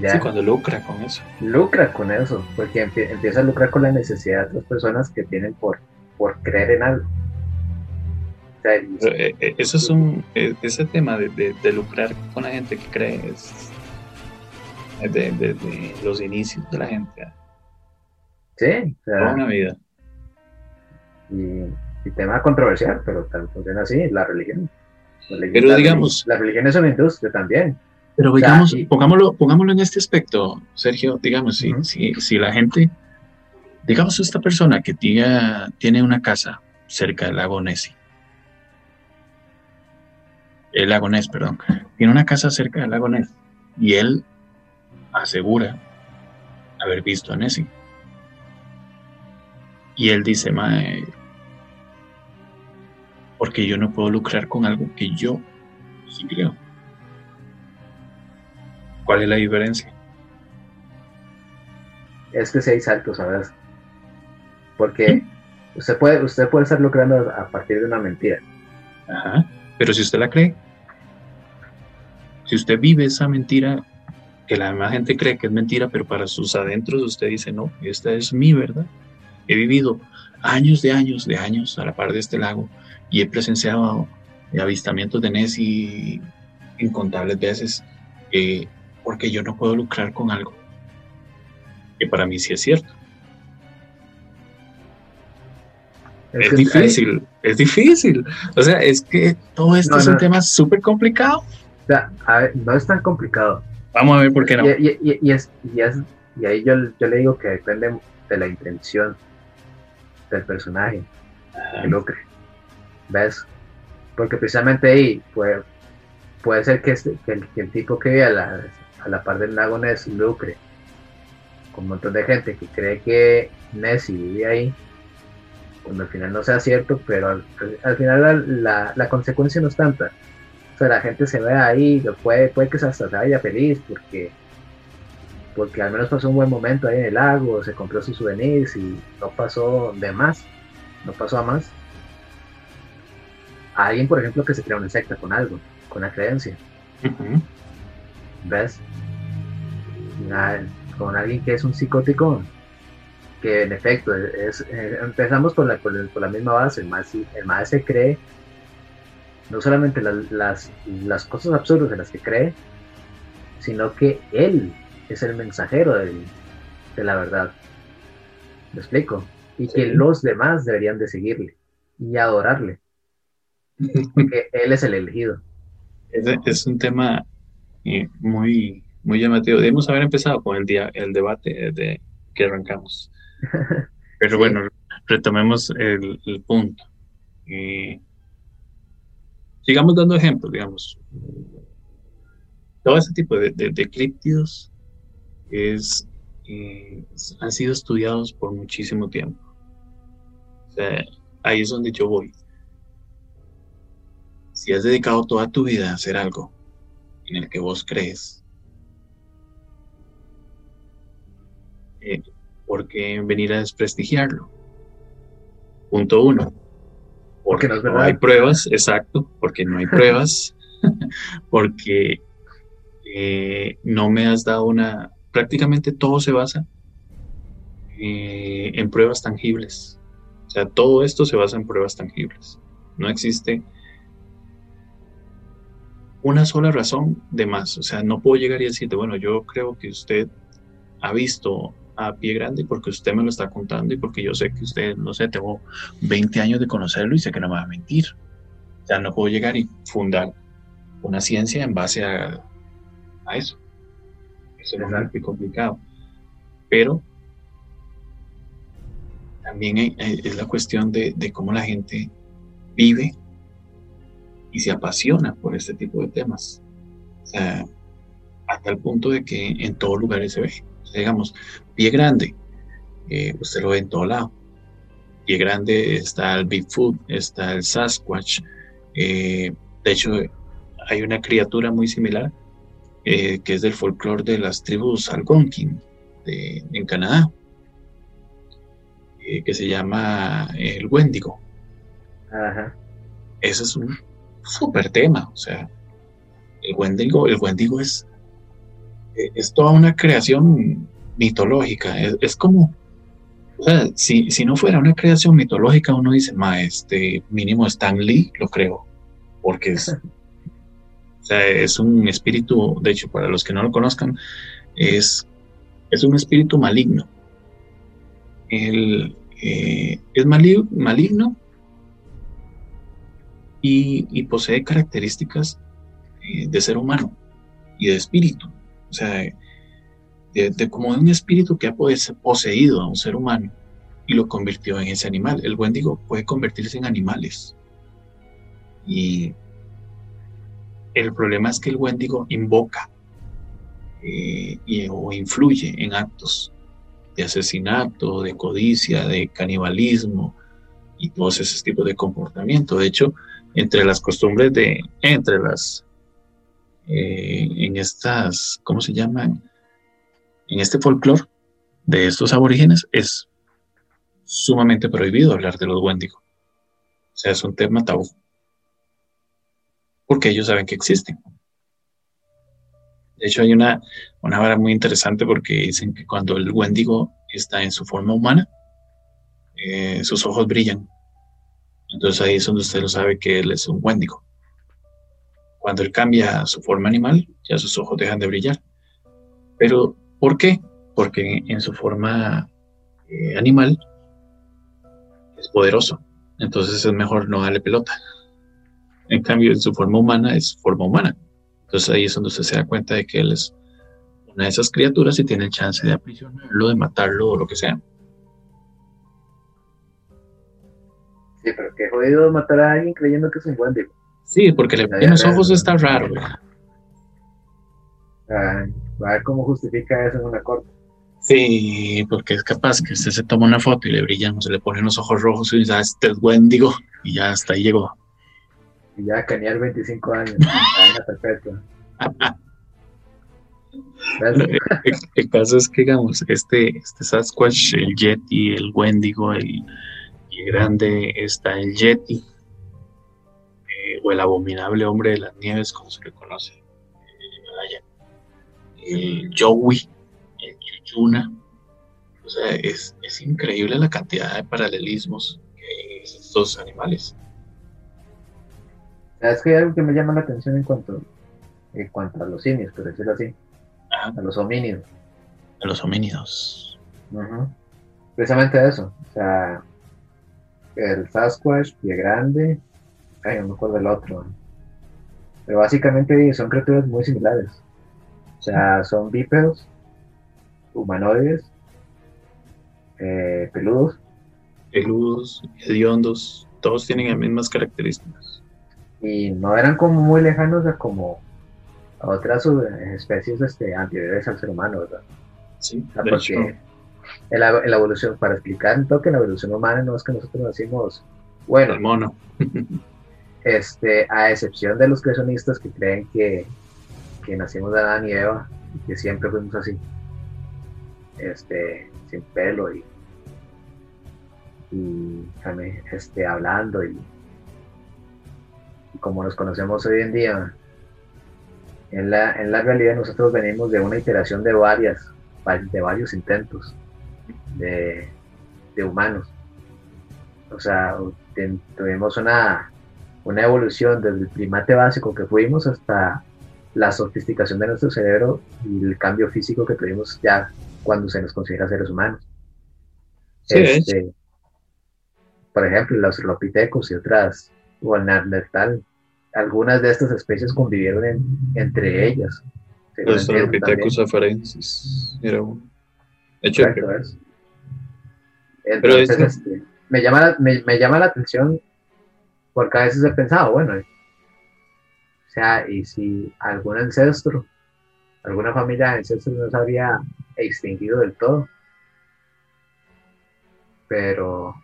Sí, cuando lucra con eso. Lucra con eso, porque empieza a lucrar con la necesidad de otras personas que tienen por, por creer en algo. Eh, eh, eso es un, eh, ese tema de, de, lucrar con la gente que cree es desde de, los inicios de la gente. Sí, toda una vida. Y, y tema controversial, pero tal funciona así, la religión pero digamos. La religión es una industria también. Pero digamos, pongámoslo, pongámoslo en este aspecto, Sergio, digamos, si, si, si, la gente, digamos, esta persona que tiene, tiene una casa cerca del lago Nessi, el lago Ness, perdón, tiene una casa cerca del lago Ness y él asegura haber visto a Nessie. Y él dice, Mae, porque yo no puedo lucrar con algo que yo sí creo. ¿Cuál es la diferencia? es que si hay saltos, ¿sabes? Porque usted puede, usted puede estar lucrando a partir de una mentira. Ajá. Pero si usted la cree, si usted vive esa mentira, que la demás gente cree que es mentira, pero para sus adentros usted dice, no, esta es mi verdad. He vivido años de años de años a la par de este lago y he presenciado avistamientos de Nessie incontables veces eh, porque yo no puedo lucrar con algo que para mí sí es cierto. Es, difícil, es difícil. O sea, es que todo esto es un tema súper complicado. O sea, a ver, no es tan complicado. Vamos a ver por qué no. Y, y, es, y ahí yo, yo, le digo que depende de la intención del personaje que lucre. ¿Ves? Porque precisamente ahí puede, puede ser que, este, que, el, tipo que vive a la, a la par del lago Ness lucre con un montón de gente que cree que Nessie vive ahí, cuando al final no sea cierto, pero al, final la, la, consecuencia no es tanta. O sea, la gente se ve ahí, puede, puede que se hasta vaya feliz porque, porque al menos pasó un buen momento ahí en el lago, se compró sus souvenirs y no pasó de más, no pasó a más. A alguien, por ejemplo, que se crea una secta con algo, con la creencia. ¿Ves? con alguien que es un psicótico, que en efecto, es, eh, empezamos con la, la misma base, el más, el más se cree no solamente las, las, cosas absurdas en las que cree, sino que él es el mensajero de, de la verdad. ¿Me explico? Y que los demás deberían de seguirle y adorarle. Porque él es el elegido. Es, es un tema eh, muy, muy llamativo. Debemos haber empezado con el, día, el debate de que arrancamos. Pero bueno, retomemos el, punto. Sigamos dando ejemplos, digamos. Todo ese tipo de, de, críptidos es, eh, han sido estudiados por muchísimo tiempo. ahí es donde yo voy. Si has dedicado toda tu vida a hacer algo en el que vos crees, eh, ¿por qué venir a desprestigiarlo? Punto uno. Porque no, hay pruebas, exacto, porque no hay pruebas, porque eh, no me has dado una... Prácticamente todo se basa eh, en pruebas tangibles. O sea, todo esto se basa en pruebas tangibles. No existe una sola razón de más. O sea, no puedo llegar y decirte, bueno, yo creo que usted ha visto a pie grande porque usted me lo está contando y porque yo sé que usted, no sé, tengo 20 años de conocerlo y sé que no me va a mentir. O sea, no puedo llegar y fundar una ciencia en base a, a eso. Eso es muy complicado. Pero también es la cuestión de, de cómo la gente vive y se apasiona por este tipo de temas. O sea, hasta el punto de que en todos lugares se ve digamos, pie grande, eh, usted lo ve en todo lado. Pie grande está el Bigfoot, está el Sasquatch. Eh, de hecho, hay una criatura muy similar eh, que es del folclore de las tribus Algonquin de, en Canadá, que se llama el Wendigo. Ajá. Ese es un súper tema, o sea, el Wendigo, el Wendigo es es toda una creación mitológica. Es, como, o sea, si, no fuera una creación mitológica, uno dice, ma, este mínimo Stan Lee, lo creo, porque es, o sea, es un espíritu, de hecho, para los que no lo conozcan, es, es un espíritu maligno. El, eh, es maligno y, posee características eh, de ser humano y de espíritu. O sea, de, como de un espíritu que ha poseído a un ser humano y lo convirtió en ese animal. El Wendigo puede convertirse en animales. Y el problema es que el Wendigo invoca eh, y, o influye en actos de asesinato, de codicia, de canibalismo y todos esos tipos de comportamiento. De hecho, entre las costumbres de, entre las eh, en estas, ¿cómo se llaman? En este folclore de estos aborígenes es sumamente prohibido hablar de los Wendigo. O sea, es un tema tabú. Porque ellos saben que existen. De hecho, hay una, una vara muy interesante porque dicen que cuando el Wendigo está en su forma humana, eh, sus ojos brillan. Entonces ahí es donde usted lo sabe que él es un Wendigo. Cuando él cambia su forma animal, ya sus ojos dejan de brillar. Pero, ¿por qué? Porque en su forma eh, animal es poderoso. Entonces es mejor no darle pelota. En cambio, en su forma humana es forma humana. Entonces ahí es donde usted se da cuenta de que él es una de esas criaturas y tiene chance de aprisionarlo, de matarlo o lo que sea. Sí, pero qué jodido matar a alguien creyendo que es un Wendigo. Sí, porque le en los ojos está raro, a ver cómo justifica eso en una corte. Sí, porque es capaz que usted se toma una foto y le brillan, se le ponen los ojos rojos y ya este es Wendigo y ya hasta ahí llegó. Y ya cañar 25 años, perfecto. el, el, caso es que, digamos, este, este Sasquatch, el Yeti, el Wendigo, el, grande está el Yeti, eh, o el abominable hombre de las nieves, como se le conoce, el Yowie, el Yuyuna. O sea, es, es, increíble la cantidad de paralelismos que hay en estos animales. Es que hay algo que me llama la atención en cuanto, en cuanto a los simios, por decirlo así. A los homínidos. A los homínidos. Precisamente eso. O sea, el Sasquatch, Pie Grande, ay, no me acuerdo del otro. Pero básicamente son criaturas muy similares. O sea, son bípedos, humanoides, eh, peludos. Peludos, hediondos, todos tienen las mismas características. Y no eran como muy lejanos a como a otras especies este, anteriores al ser humano, ¿verdad? Sí, porque en la, evolución, para explicar un toque, la evolución humana no es que nosotros nacimos, bueno, el mono. este, a excepción de los creacionistas que creen que, que nacimos de Adán y Eva que siempre fuimos así, este, sin pelo y, y este, hablando y, y como nos conocemos hoy en día, en la, en la realidad nosotros venimos de una iteración de varias, de varios intentos de, humanos. O sea, tuvimos una, una evolución desde el primate básico que fuimos hasta la sofisticación de nuestro cerebro y el cambio físico que tuvimos ya cuando se nos considera seres humanos. Este, por ejemplo, los lopitecos y otras, o el neandertal, algunas de estas especies convivieron entre ellas. Los lopitecos afarensis era uno. Hecho, entonces, este, me, llama la, me, llama la atención porque a veces he pensado, bueno, sea, y si algún ancestro, alguna familia de ancestros no se habría extinguido del todo. Pero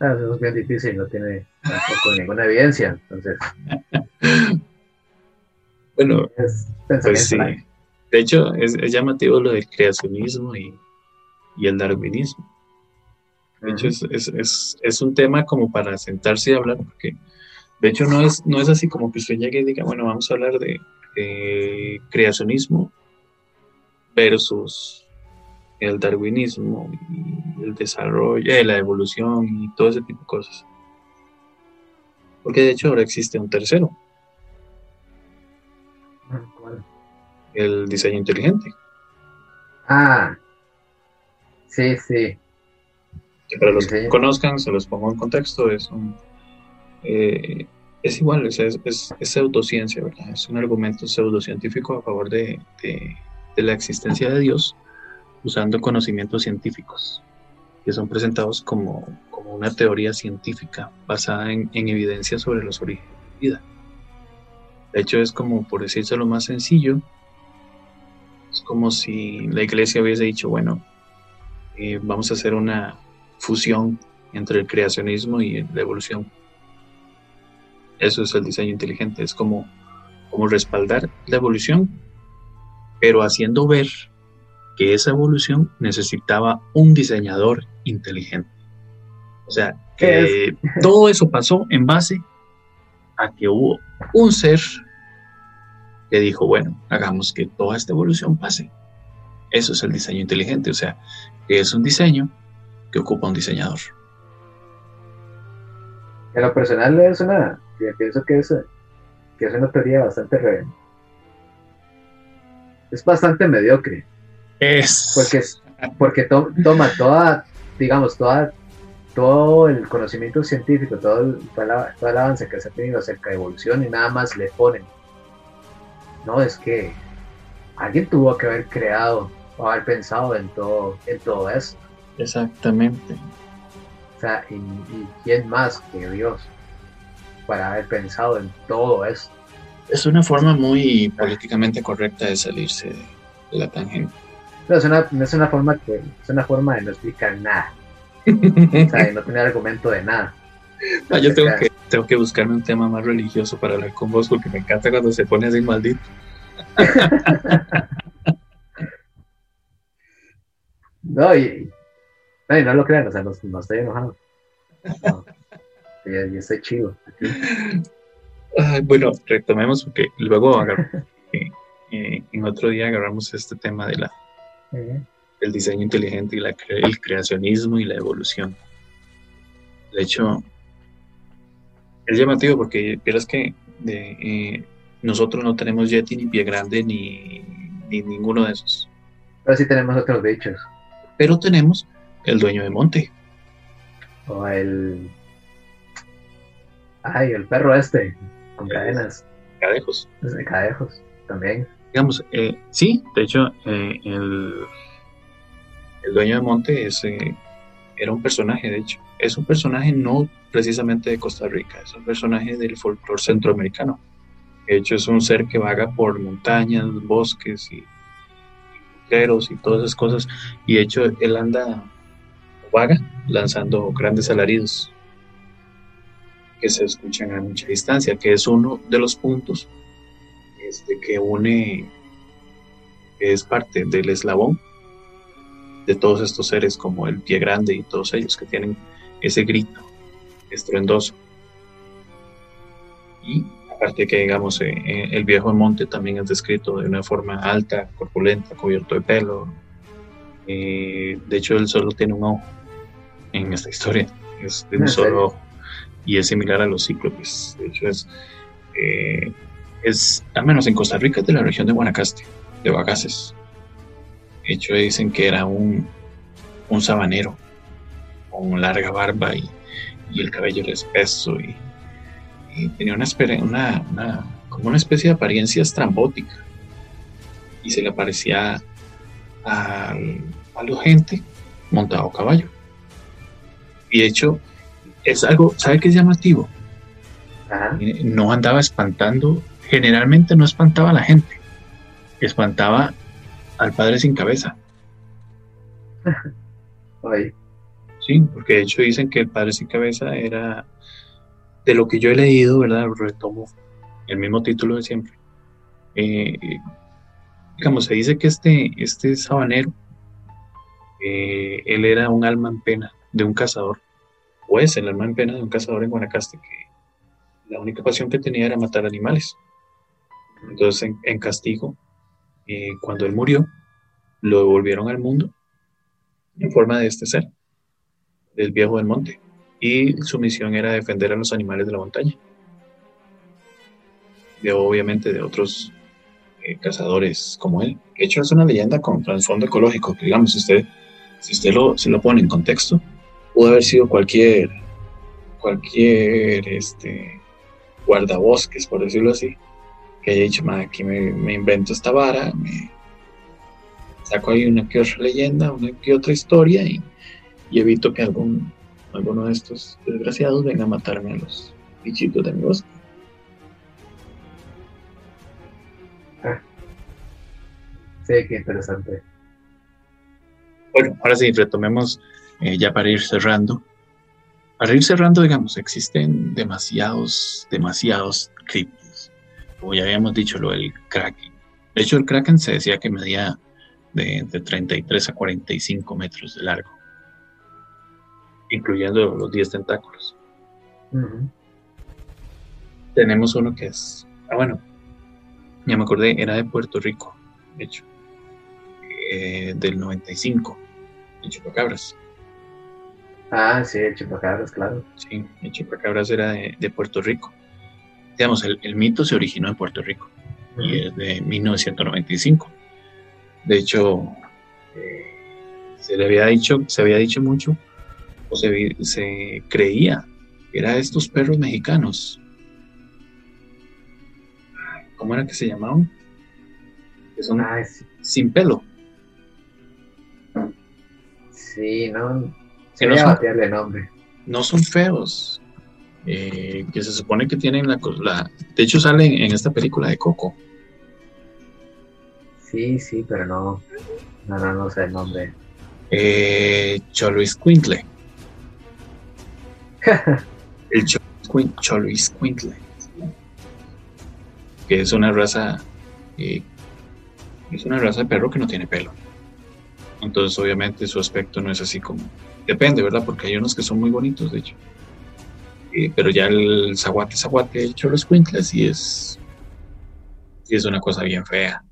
eso es bien difícil, no tiene tampoco ninguna evidencia. Entonces, bueno, pues sí. De hecho, es, llamativo lo del creacionismo y, y el darwinismo. De hecho, es, un tema como para sentarse y hablar, porque de hecho no es, no es así como que usted llegue y diga, bueno, vamos a hablar de, creacionismo versus el darwinismo y el desarrollo, eh, la evolución y todo ese tipo de cosas. Porque de hecho ahora existe un tercero. El diseño inteligente. Ah, sí, sí para los que conozcan, se los pongo en contexto, es eh, es igual, es, es, es, pseudociencia, ¿verdad? Es un argumento pseudocientífico a favor de, de, la existencia de Dios usando conocimientos científicos que son presentados como, como una teoría científica basada en, en evidencia sobre los orígenes de la vida. De hecho, es como, por decirse lo más sencillo, es como si la iglesia hubiese dicho, bueno, eh, vamos a hacer una, fusión entre el creacionismo y la evolución. Eso es el diseño inteligente, es como, como respaldar la evolución, pero haciendo ver que esa evolución necesitaba un diseñador inteligente. O sea, que todo eso pasó en base a que hubo un ser que dijo, bueno, hagamos que toda esta evolución pase. Eso es el diseño inteligente, o sea, que es un diseño que ocupa un diseñador. En lo personal es una, pienso que es, que es una teoría bastante re, es bastante mediocre. Es. Porque, porque toma toda, digamos, toda, todo el conocimiento científico, todo el, todo el avance que se ha tenido acerca de evolución y nada más le ponen. No, es que alguien tuvo que haber creado o haber pensado en todo, en todo eso. Exactamente. O sea, y, quién más que Dios para haber pensado en todo esto. Es una forma muy políticamente correcta de salirse de la tangente. No, es una, es una forma que es una forma de no explicar nada. o sea, de no tener argumento de nada. Yo tengo que, tengo que buscarme un tema más religioso para hablar con vos porque me encanta cuando se pone así maldito. no, y, no, lo crean, o sea, no, estoy enojado. Yo, estoy chido. bueno, retomemos porque luego eh, eh, en otro día agarramos este tema de la el diseño inteligente y la, el creacionismo y la evolución. De hecho, es llamativo porque vieras que eh, nosotros no tenemos Yeti ni Pie Grande ni, ni ninguno de esos. Pero sí tenemos otros bichos. Pero tenemos el dueño de monte. O el. Ay, el perro este, con cadenas. Cadejos. De cadejos, también. Digamos, eh, sí, de hecho, eh, el, el, dueño de monte es, eh, era un personaje, de hecho. Es un personaje no precisamente de Costa Rica, es un personaje del folclore centroamericano. De hecho, es un ser que vaga por montañas, bosques y, y y todas esas cosas. Y de hecho, él anda vaga, lanzando grandes alaridos que se escuchan a mucha distancia, que es uno de los puntos este, que une, que es parte del eslabón de todos estos seres como el pie grande y todos ellos que tienen ese grito estruendoso. Y aparte que digamos eh, eh, el viejo monte también es descrito de una forma alta, corpulenta, cubierto de pelo. Eh, de hecho él solo tiene un ojo en esta historia. Es de un solo y es similar a los cíclopes. De hecho, es, eh, es, al menos en Costa Rica, es de la región de Guanacaste, de Bagaces. De hecho, dicen que era un, un sabanero con larga barba y, y el cabello era espeso y, tenía una, una, como una especie de apariencia estrambótica y se le parecía a, a la gente montado a caballo. Y de hecho, es algo, ¿sabe qué es llamativo? No andaba espantando, generalmente no espantaba a la gente, espantaba al padre sin cabeza. Sí, porque de hecho dicen que el padre sin cabeza era, de lo que yo he leído, ¿verdad? Retomo el mismo título de siempre. Eh, digamos, se dice que este, este sabanero, eh, él era un alma en pena de un cazador, o es el alma en pena de un cazador en Guanacaste que la única pasión que tenía era matar animales. Entonces, en, castigo, eh, cuando él murió, lo devolvieron al mundo en forma de este ser, del viejo del monte. Y su misión era defender a los animales de la montaña. De, obviamente de otros eh, cazadores como él. De hecho, es una leyenda con trasfondo ecológico. digamos, usted, si usted lo, se lo pone en contexto, pudo haber sido cualquier, cualquier este, guardabosques, por decirlo así, que haya dicho, aquí me, invento esta vara, me saco ahí una que otra leyenda, una que otra historia y, evito que algún, alguno de estos desgraciados venga a matarme a los bichitos de mi bosque. Ah. Sí, qué interesante. Bueno, ahora sí, retomemos eh, ya para ir cerrando. Para ir cerrando, digamos, existen demasiados, demasiados criptos. Como ya habíamos dicho, lo del Kraken. De hecho, el Kraken se decía que medía de entre 33 a 45 metros de largo, incluyendo los 10 tentáculos. Tenemos uno que es, ah bueno, ya me acordé, era de Puerto Rico, de hecho, eh, del 95, el chupacabras. Ah, sí, el chupacabras, claro. Sí, el chupacabras era de, Puerto Rico. Digamos, el, mito se originó en Puerto Rico y es de 1995. De hecho, eh, se le había dicho, se había dicho mucho, o se, se creía que era estos perros mexicanos. ¿Cómo era que se llamaban? Que son ah, sin pelo. Sí, no. No son, nombre. No son feos. Eh, que se supone que tienen la, la. De hecho, salen en esta película de Coco. Sí, sí, pero no. No, no, no sé el nombre. Eh, Choluis Quintle. el Choluis Quintle. Que es una raza. Eh, es una raza de perro que no tiene pelo. Entonces, obviamente, su aspecto no es así como. Depende, ¿verdad? Porque hay unos que son muy bonitos, de hecho. Eh, pero ya el zaguate, zaguate, el Choluis Quintle, sí es. Sí es una cosa bien fea.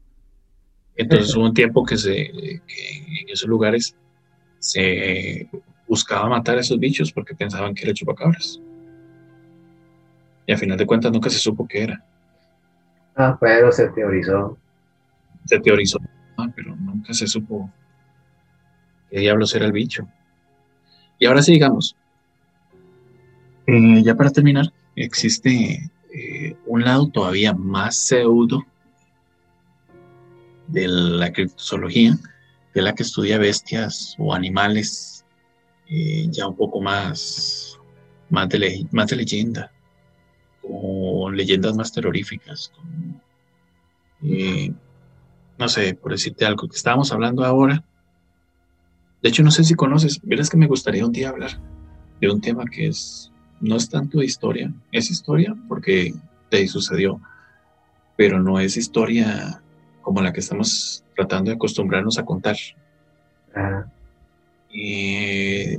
Entonces hubo un tiempo que, se, en esos lugares se buscaba matar a esos bichos porque pensaban que era chupacabras. Y a final de cuentas nunca se supo qué era. Ah, pero se teorizó. Se teorizó, ah, pero nunca se supo qué diablos era el bicho. Y ahora sí, digamos, eh, ya para terminar, existe eh, un lado todavía más pseudo de la criptozoología, que es la que estudia bestias o animales eh, ya un poco más, más, de, más de leyenda, como leyendas más terroríficas, no sé, por decirte algo, que estábamos hablando ahora. De hecho, no sé si conoces, verás que me gustaría un día hablar de un tema que es, no es tanto historia, es historia porque te sucedió, pero no es historia como la que estamos tratando de acostumbrarnos a contar.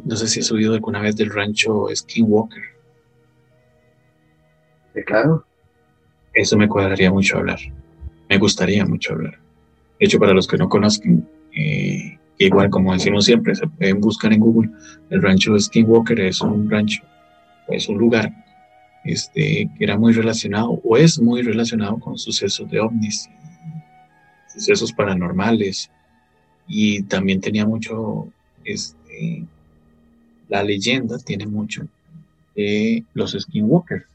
no sé si has oído alguna vez del rancho Skinwalker. Sí, claro. Eso me cuadraría mucho hablar. Me gustaría mucho hablar. De hecho, para los que no conozcan, eh, igual como decimos siempre, se pueden buscar en Google. El rancho Skinwalker es un rancho, es un lugar este, que era muy relacionado o es muy relacionado con sucesos de ovnis sucesos paranormales y también tenía mucho, este, la leyenda tiene mucho de los skinwalkers,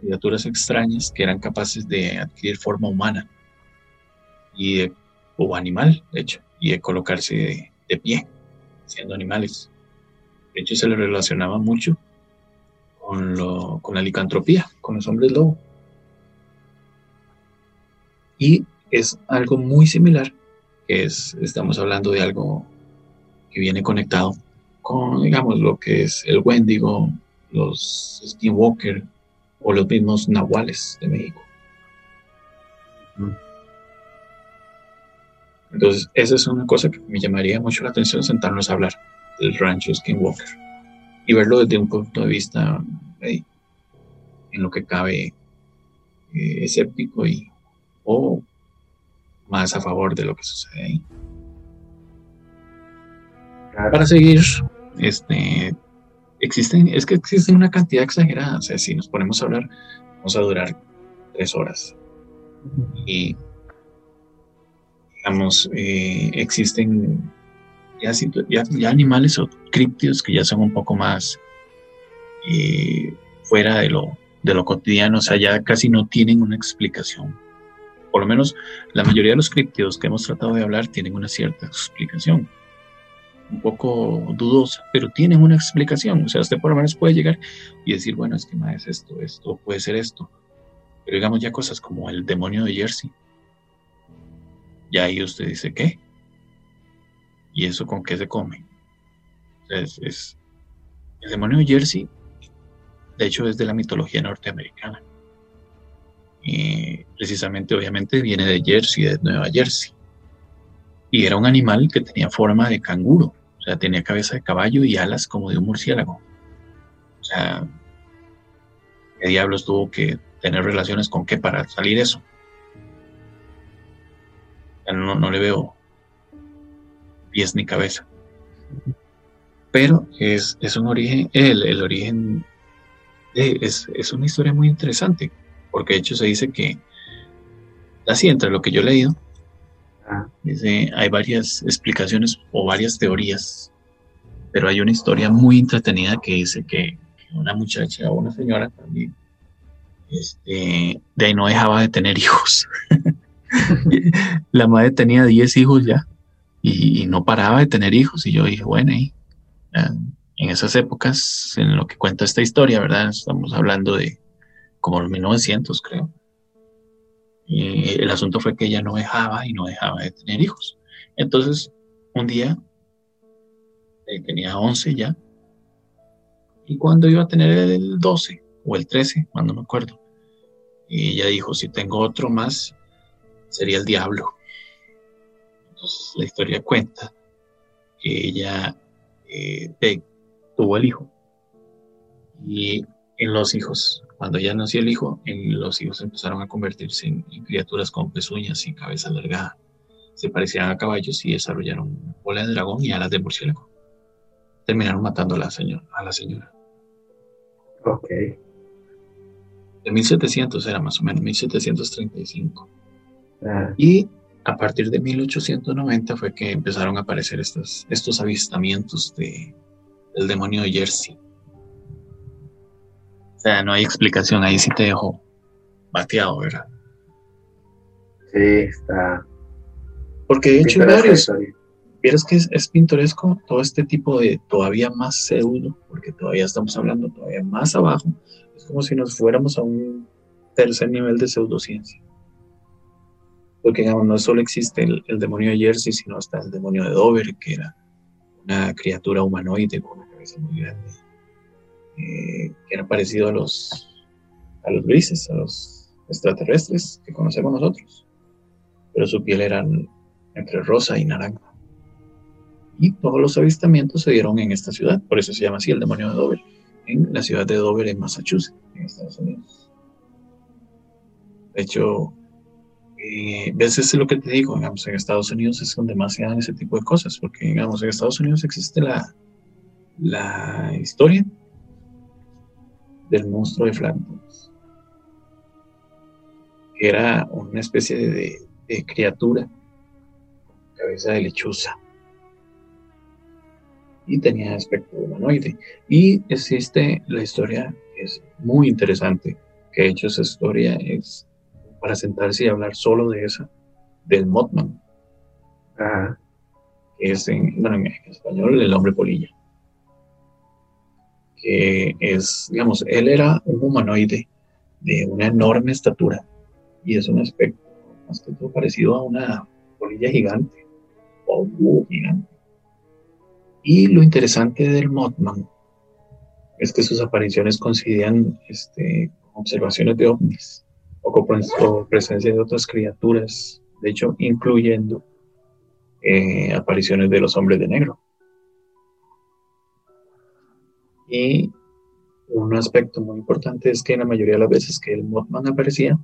criaturas extrañas que eran capaces de adquirir forma humana y o animal, de hecho, y de colocarse de, pie, siendo animales. De hecho, se le relacionaba mucho con, lo, con la licantropía, con los hombres lobo. Y es algo muy similar, que es, estamos hablando de algo que viene conectado con, digamos, lo que es el Wendigo, los Skinwalker o los mismos Nahuales de México. Entonces, esa es una cosa que me llamaría mucho la atención, sentarnos a hablar del rancho Skinwalker y verlo desde un punto de vista en lo que cabe eh, escéptico y o más a favor de lo que sucede ahí. Para seguir, este, existen, es que existen una cantidad exagerada, o sea, si nos ponemos a hablar, vamos a durar tres horas. Y, digamos, eh, existen ya, animales o críptidos que ya son un poco más eh, fuera de lo, de lo cotidiano, o sea, ya casi no tienen una explicación por lo menos la mayoría de los críptidos que hemos tratado de hablar tienen una cierta explicación. Un poco dudosa, pero tienen una explicación. O sea, usted por lo menos puede llegar y decir, bueno, es que más es esto, esto puede ser esto. Pero digamos ya cosas como el demonio de Jersey. Y ahí usted dice, ¿qué? ¿Y eso con qué se come? Es, es, el demonio de Jersey, de hecho, es de la mitología norteamericana precisamente obviamente viene de Jersey, de Nueva Jersey. Y era un animal que tenía forma de canguro, o sea, tenía cabeza de caballo y alas como de un murciélago. O sea, ¿qué diablos tuvo que tener relaciones con qué para salir eso? No, no le veo pies ni cabeza. Pero es, es un origen, el, el origen es, es, una historia muy interesante, porque de hecho se dice que, así entre lo que yo he leído, ah. dice, hay varias explicaciones o varias teorías, pero hay una historia muy entretenida que dice que, una muchacha o una señora también, este, de ahí no dejaba de tener hijos. la madre tenía 10 hijos ya y, no paraba de tener hijos. Y yo dije, bueno, y, en esas épocas, en lo que cuenta esta historia, ¿verdad? Estamos hablando de como los 1900, creo. Y el asunto fue que ella no dejaba y no dejaba de tener hijos. Entonces, un día, eh, tenía 11 ya, y cuando iba a tener el 12 o el 13, cuando me acuerdo, y ella dijo, si tengo otro más, sería el diablo. Entonces la historia cuenta que ella eh, tuvo el hijo. Y en los hijos, cuando ya nació el hijo, en los hijos empezaron a convertirse en, criaturas con pezuñas y cabeza alargada. Se parecían a caballos y desarrollaron bola de dragón y alas de murciélago. Terminaron matando a la, señora, a la señora. Ok. De 1700 era más o menos, 1735. Y a partir de 1890 fue que empezaron a aparecer estos, estos avistamientos de, del demonio de Jersey. O sea, no hay explicación, ahí sí te dejo bateado, ¿verdad? Sí, está. Porque de hecho varios. Vieras que es, pintoresco todo este tipo de todavía más pseudo, porque todavía estamos hablando todavía más abajo. Es como si nos fuéramos a un tercer nivel de pseudociencia porque no solo existe el, demonio de Jersey, sino hasta el demonio de Dover, que era una criatura humanoide con una cabeza muy grande, eh, que era parecido a los, a los grises, a los extraterrestres que conocemos nosotros, pero su piel era entre rosa y naranja. Y todos los avistamientos se dieron en esta ciudad, por eso se llama así el demonio de Dover, en la ciudad de Dover, en Massachusetts, en Estados Unidos. De hecho, eh, veces lo que te digo, digamos, en Estados Unidos es donde más ese tipo de cosas, porque, digamos, en Estados Unidos existe la, la historia del monstruo de Flanders, que era una especie de, de criatura cabeza de lechuza y tenía aspecto humanoide. Y existe la historia, que es muy interesante, que de hecho esa historia es para sentarse y hablar solo de esa, del Mothman. Que es en, bueno, en español el hombre polilla. Que es, digamos, él era un humanoide de una enorme estatura y es un aspecto más que todo parecido a una polilla gigante o un búho gigante. Y lo interesante del Mothman es que sus apariciones coincidían este, con observaciones de ovnis o, presencia de otras criaturas, de hecho, incluyendo eh, apariciones de los hombres de negro. Y un aspecto muy importante es que la mayoría de las veces que el Mothman aparecía,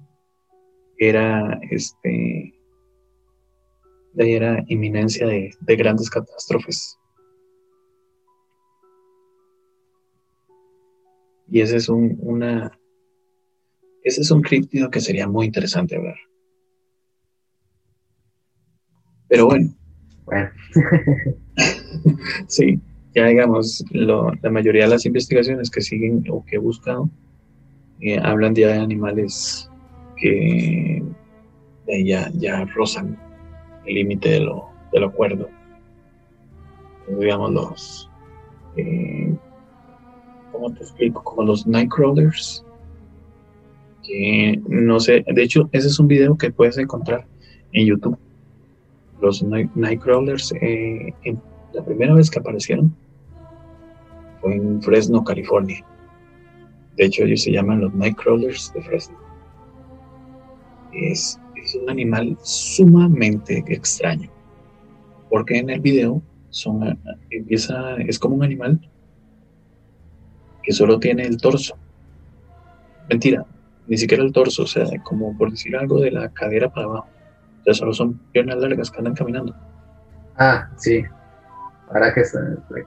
era este era inminencia de, grandes catástrofes. Y esa es una, ese es un críptido que sería muy interesante ver. Pero bueno. Bueno. sí, ya digamos, la mayoría de las investigaciones que siguen o que he buscado eh, hablan de animales que ya, ya rozan el límite de lo, de lo cuerdo. digamos, los. Eh, ¿Cómo te explico? Como los Nightcrawlers que no sé, de hecho, ese es un video que puedes encontrar en YouTube. Los Nightcrawlers, eh, la primera vez que aparecieron fue en Fresno, California. De hecho, ellos se llaman los Nightcrawlers de Fresno. Es, un animal sumamente extraño. porque en el video son, empieza, es como un animal que solo tiene el torso. Mentira, ni siquiera el torso, o sea, como por decir algo de la cadera para abajo. O sea, solo son piernas largas que andan caminando. Ah, sí. Ahora que,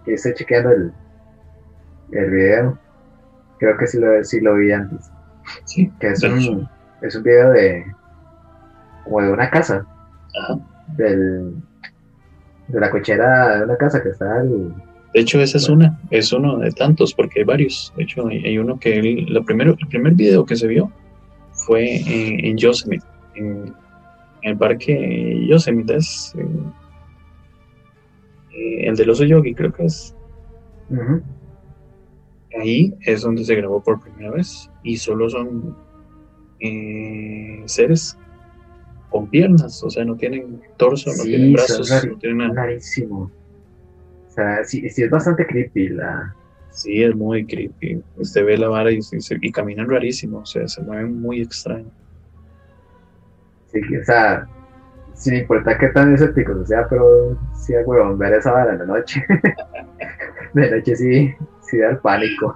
que estoy chequeando el, el video, creo que sí lo, sí lo vi antes. Sí, que es un, es un video de como de una casa. Ajá. Del, de la cochera de una casa que está el, De hecho, esa es una, es uno de tantos, porque hay varios. De hecho, hay, hay uno que el, lo primero, el primer video que se vio fue en, en Yosemite, en, en el parque Yosemite, es eh, el del oso yogi, creo que es. Ahí es donde se grabó por primera vez y solo son eh, seres con piernas, o sea, no tienen torso, no tienen brazos, no tienen nada. rarísimo. O sea, sí, sí es bastante creepy la... Sí, es muy creepy. Usted ve la vara y, y caminan rarísimo, o sea, se mueven muy extraño. Sí, o sea, sin importar qué tan escépticos o sea, pero sí, huevón, ver esa vara en la noche. de noche sí, sí da el pánico.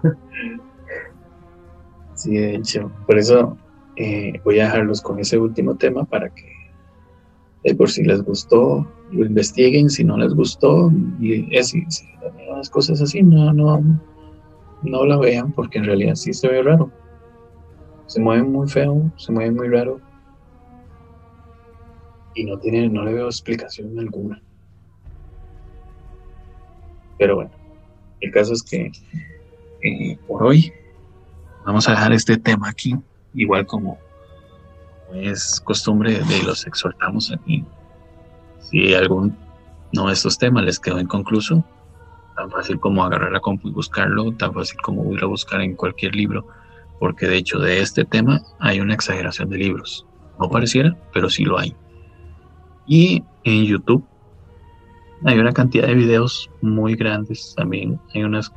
Sí, de hecho, por eso eh, voy a dejarlos con ese último tema para que, eh, por si les gustó, lo investiguen, si no les gustó, y es, si, las cosas así, no, no, no la vean, porque en realidad sí se ve raro. Se mueven muy feo, se mueven muy raro, y no tiene, no le veo explicación alguna. Pero bueno, el caso es que eh, por hoy vamos a dejar este tema aquí, igual como es costumbre de los exhortamos aquí. Si algún no de estos temas les quedó inconcluso, tan fácil como agarrar la compu y buscarlo, tan fácil como ir a buscar en cualquier libro, porque de hecho de este tema hay una exageración de libros. No pareciera, pero sí lo hay. Y en YouTube hay una cantidad de videos muy grandes también. Hay unas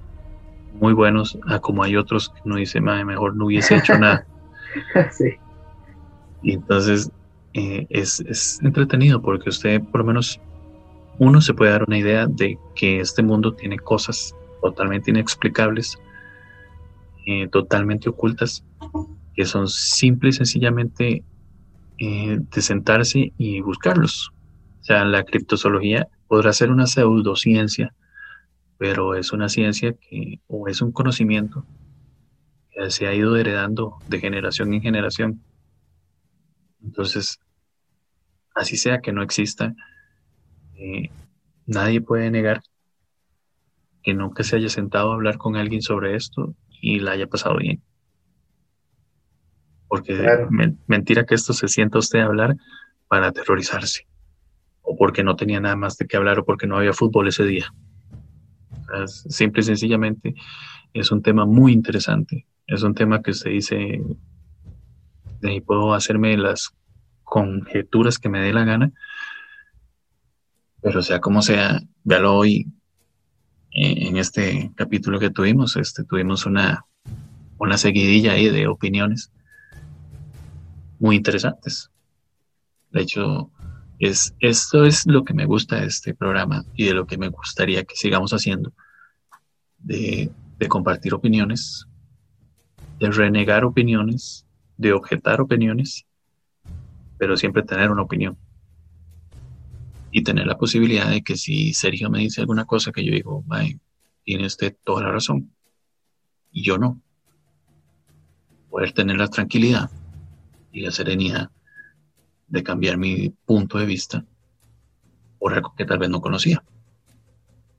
muy buenos, ah, como hay otros que uno dice, "Mae, mejor no hubiese hecho nada. sí, Y entonces eh, es, es entretenido porque usted, por lo menos, uno se puede dar una idea de que este mundo tiene cosas totalmente inexplicables, eh, totalmente ocultas, que son simple y sencillamente eh, de sentarse y buscarlos. O sea, la criptozoología podrá ser una pseudociencia, pero es una ciencia que, o es un conocimiento que se ha ido heredando de generación en generación. Entonces, así sea que no exista, eh, nadie puede negar que nunca se haya sentado a hablar con alguien sobre esto y la haya pasado bien. Porque Claro. mentira que esto se sienta usted a hablar para aterrorizarse, o porque no tenía nada más de qué hablar, o porque no había fútbol ese día. O sea, simple y sencillamente es un tema muy interesante. Es un tema que usted dice, ahí puedo hacerme las conjeturas que me dé la gana, pero sea como sea, véalo hoy eh, en este capítulo que tuvimos, este, tuvimos una, una seguidilla ahí de opiniones muy interesantes. De hecho, es, esto es lo que me gusta de este programa y de lo que me gustaría que sigamos haciendo, de, de compartir opiniones, de renegar opiniones, de objetar opiniones, pero siempre tener una opinión. Y tener la posibilidad de que si Sergio me dice alguna cosa que yo digo, "Mae, tiene usted toda la razón, y yo no, poder tener la tranquilidad y la serenidad de cambiar mi punto de vista por algo que tal vez no conocía.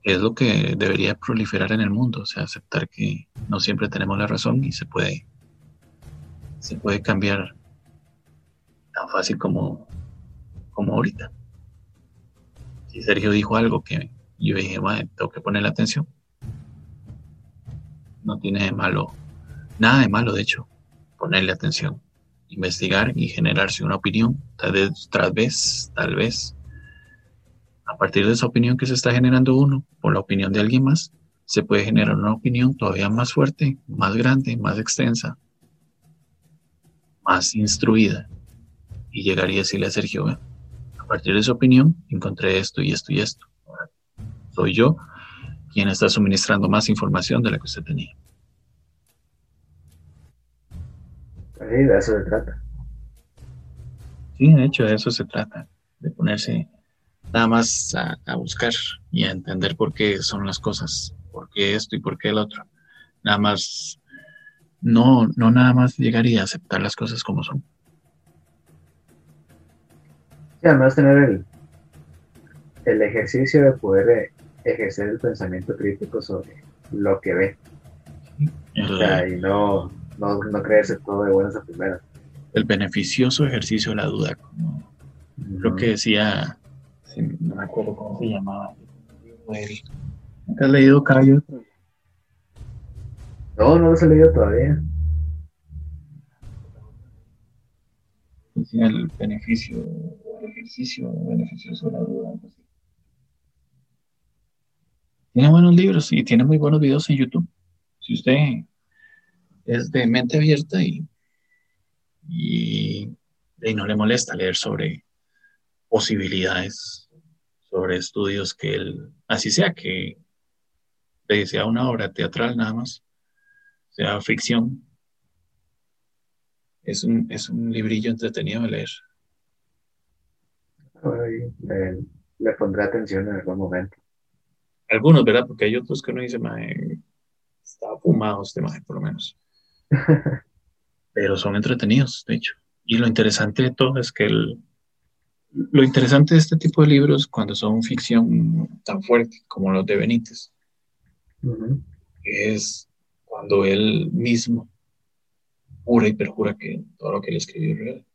Es lo que debería proliferar en el mundo, o sea, aceptar que no siempre tenemos la razón y se puede, se puede cambiar tan fácil como, como ahorita. Si Sergio dijo algo que yo dije, "Mae, tengo que ponerle atención. No tiene de malo, nada de malo, de hecho, ponerle atención, investigar y generarse una opinión, tal vez, tal vez, tal vez. A partir de esa opinión que se está generando uno, por la opinión de alguien más, se puede generar una opinión todavía más fuerte, más grande, más extensa, más instruida. Y llegaría a decirle a Sergio, "Ve, partir de su opinión, encontré esto y esto y esto. Soy yo quien está suministrando más información de la que usted tenía. Sí, de eso se trata. Sí, de hecho, de eso se trata, de ponerse nada más a, buscar y a entender por qué son las cosas, por qué esto y por qué el otro. Nada más, no, no nada más llegaría a aceptar las cosas como son. Sí, además tener el, el ejercicio de poder eh, ejercer el pensamiento crítico sobre lo que ve. y no, no, creerse todo de buenas a primeras. El beneficioso ejercicio de la duda, como creo que decía, no me acuerdo cómo se llamaba, ¿Has leído Caballo? No, no lo he leído todavía. El beneficio, el ejercicio beneficioso de la duda. Tiene buenos libros y tiene muy buenos videos en YouTube. Si usted es de mente abierta y, y, no le molesta leer sobre posibilidades, sobre estudios que él, así sea que sea una obra teatral nada más, ficción, es un, es un librillo entretenido de leer. le, le, pondré atención en algún momento. Algunos, ¿verdad? Porque hay otros que uno dice, está fumado este maje, por lo menos. Pero son entretenidos, de hecho. Y lo interesante de todo es que el, lo interesante de este tipo de libros, cuando son ficción tan fuerte como los de Benítez, es cuando él mismo jura y perjura que todo lo que él escribió es real.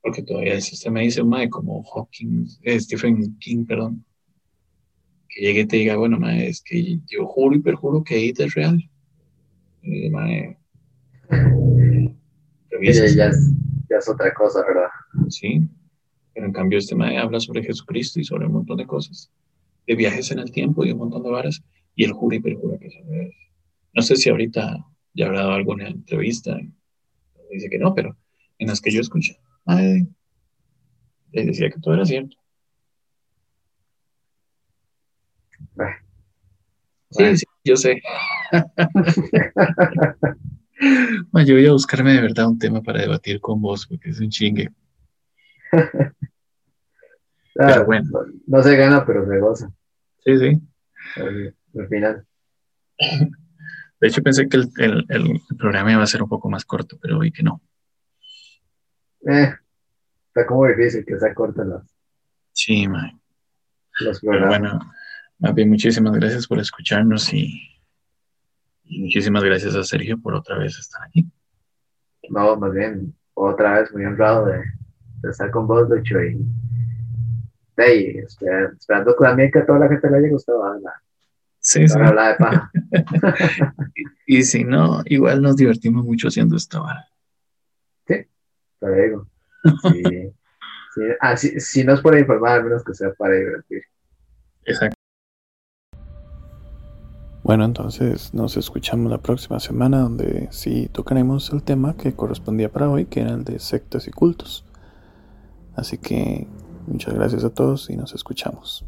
Porque todavía el sistema dice, mae, como Hawking, eh, Stephen King, perdón, que llegue y te diga, bueno, mae, es que yo juro y perjuro que It es real. Y, mae, ya, ya, es, otra cosa, ¿verdad? Sí, pero en cambio este mae habla sobre Jesucristo y sobre un montón de cosas, de viajes en el tiempo y un montón de varas, y él jura y perjura que es real. No sé si ahorita ya habrá dado alguna entrevista, dice que no, pero en las que yo escuché, mae, le decía que todo era cierto. Sí, sí, yo sé. yo voy a buscarme de verdad un tema para debatir con vos, porque es un chingue. pero bueno. No, se gana, pero se goza. Sí, sí. Al, final. De hecho, pensé que el, programa iba a ser un poco más corto, pero vi que no. Eh, está como difícil que sea corto las. Sí, man. Los programas. Pero bueno, más bien, muchísimas gracias por escucharnos y, muchísimas gracias a Sergio por otra vez estar aquí. No, más bien, otra vez muy honrado de, estar con vos, Lucho, y esperando también que a toda la gente le haya gustado la, sí, sí. de paja. y, si no, igual nos divertimos mucho haciendo esta vara. Sí, te digo. Sí, ah, si no es para informar, al menos que sea para divertir. Exacto. Bueno, entonces nos escuchamos la próxima semana donde sí tocaremos el tema que correspondía para hoy, que era el de sectas y cultos. Así que muchas gracias a todos y nos escuchamos.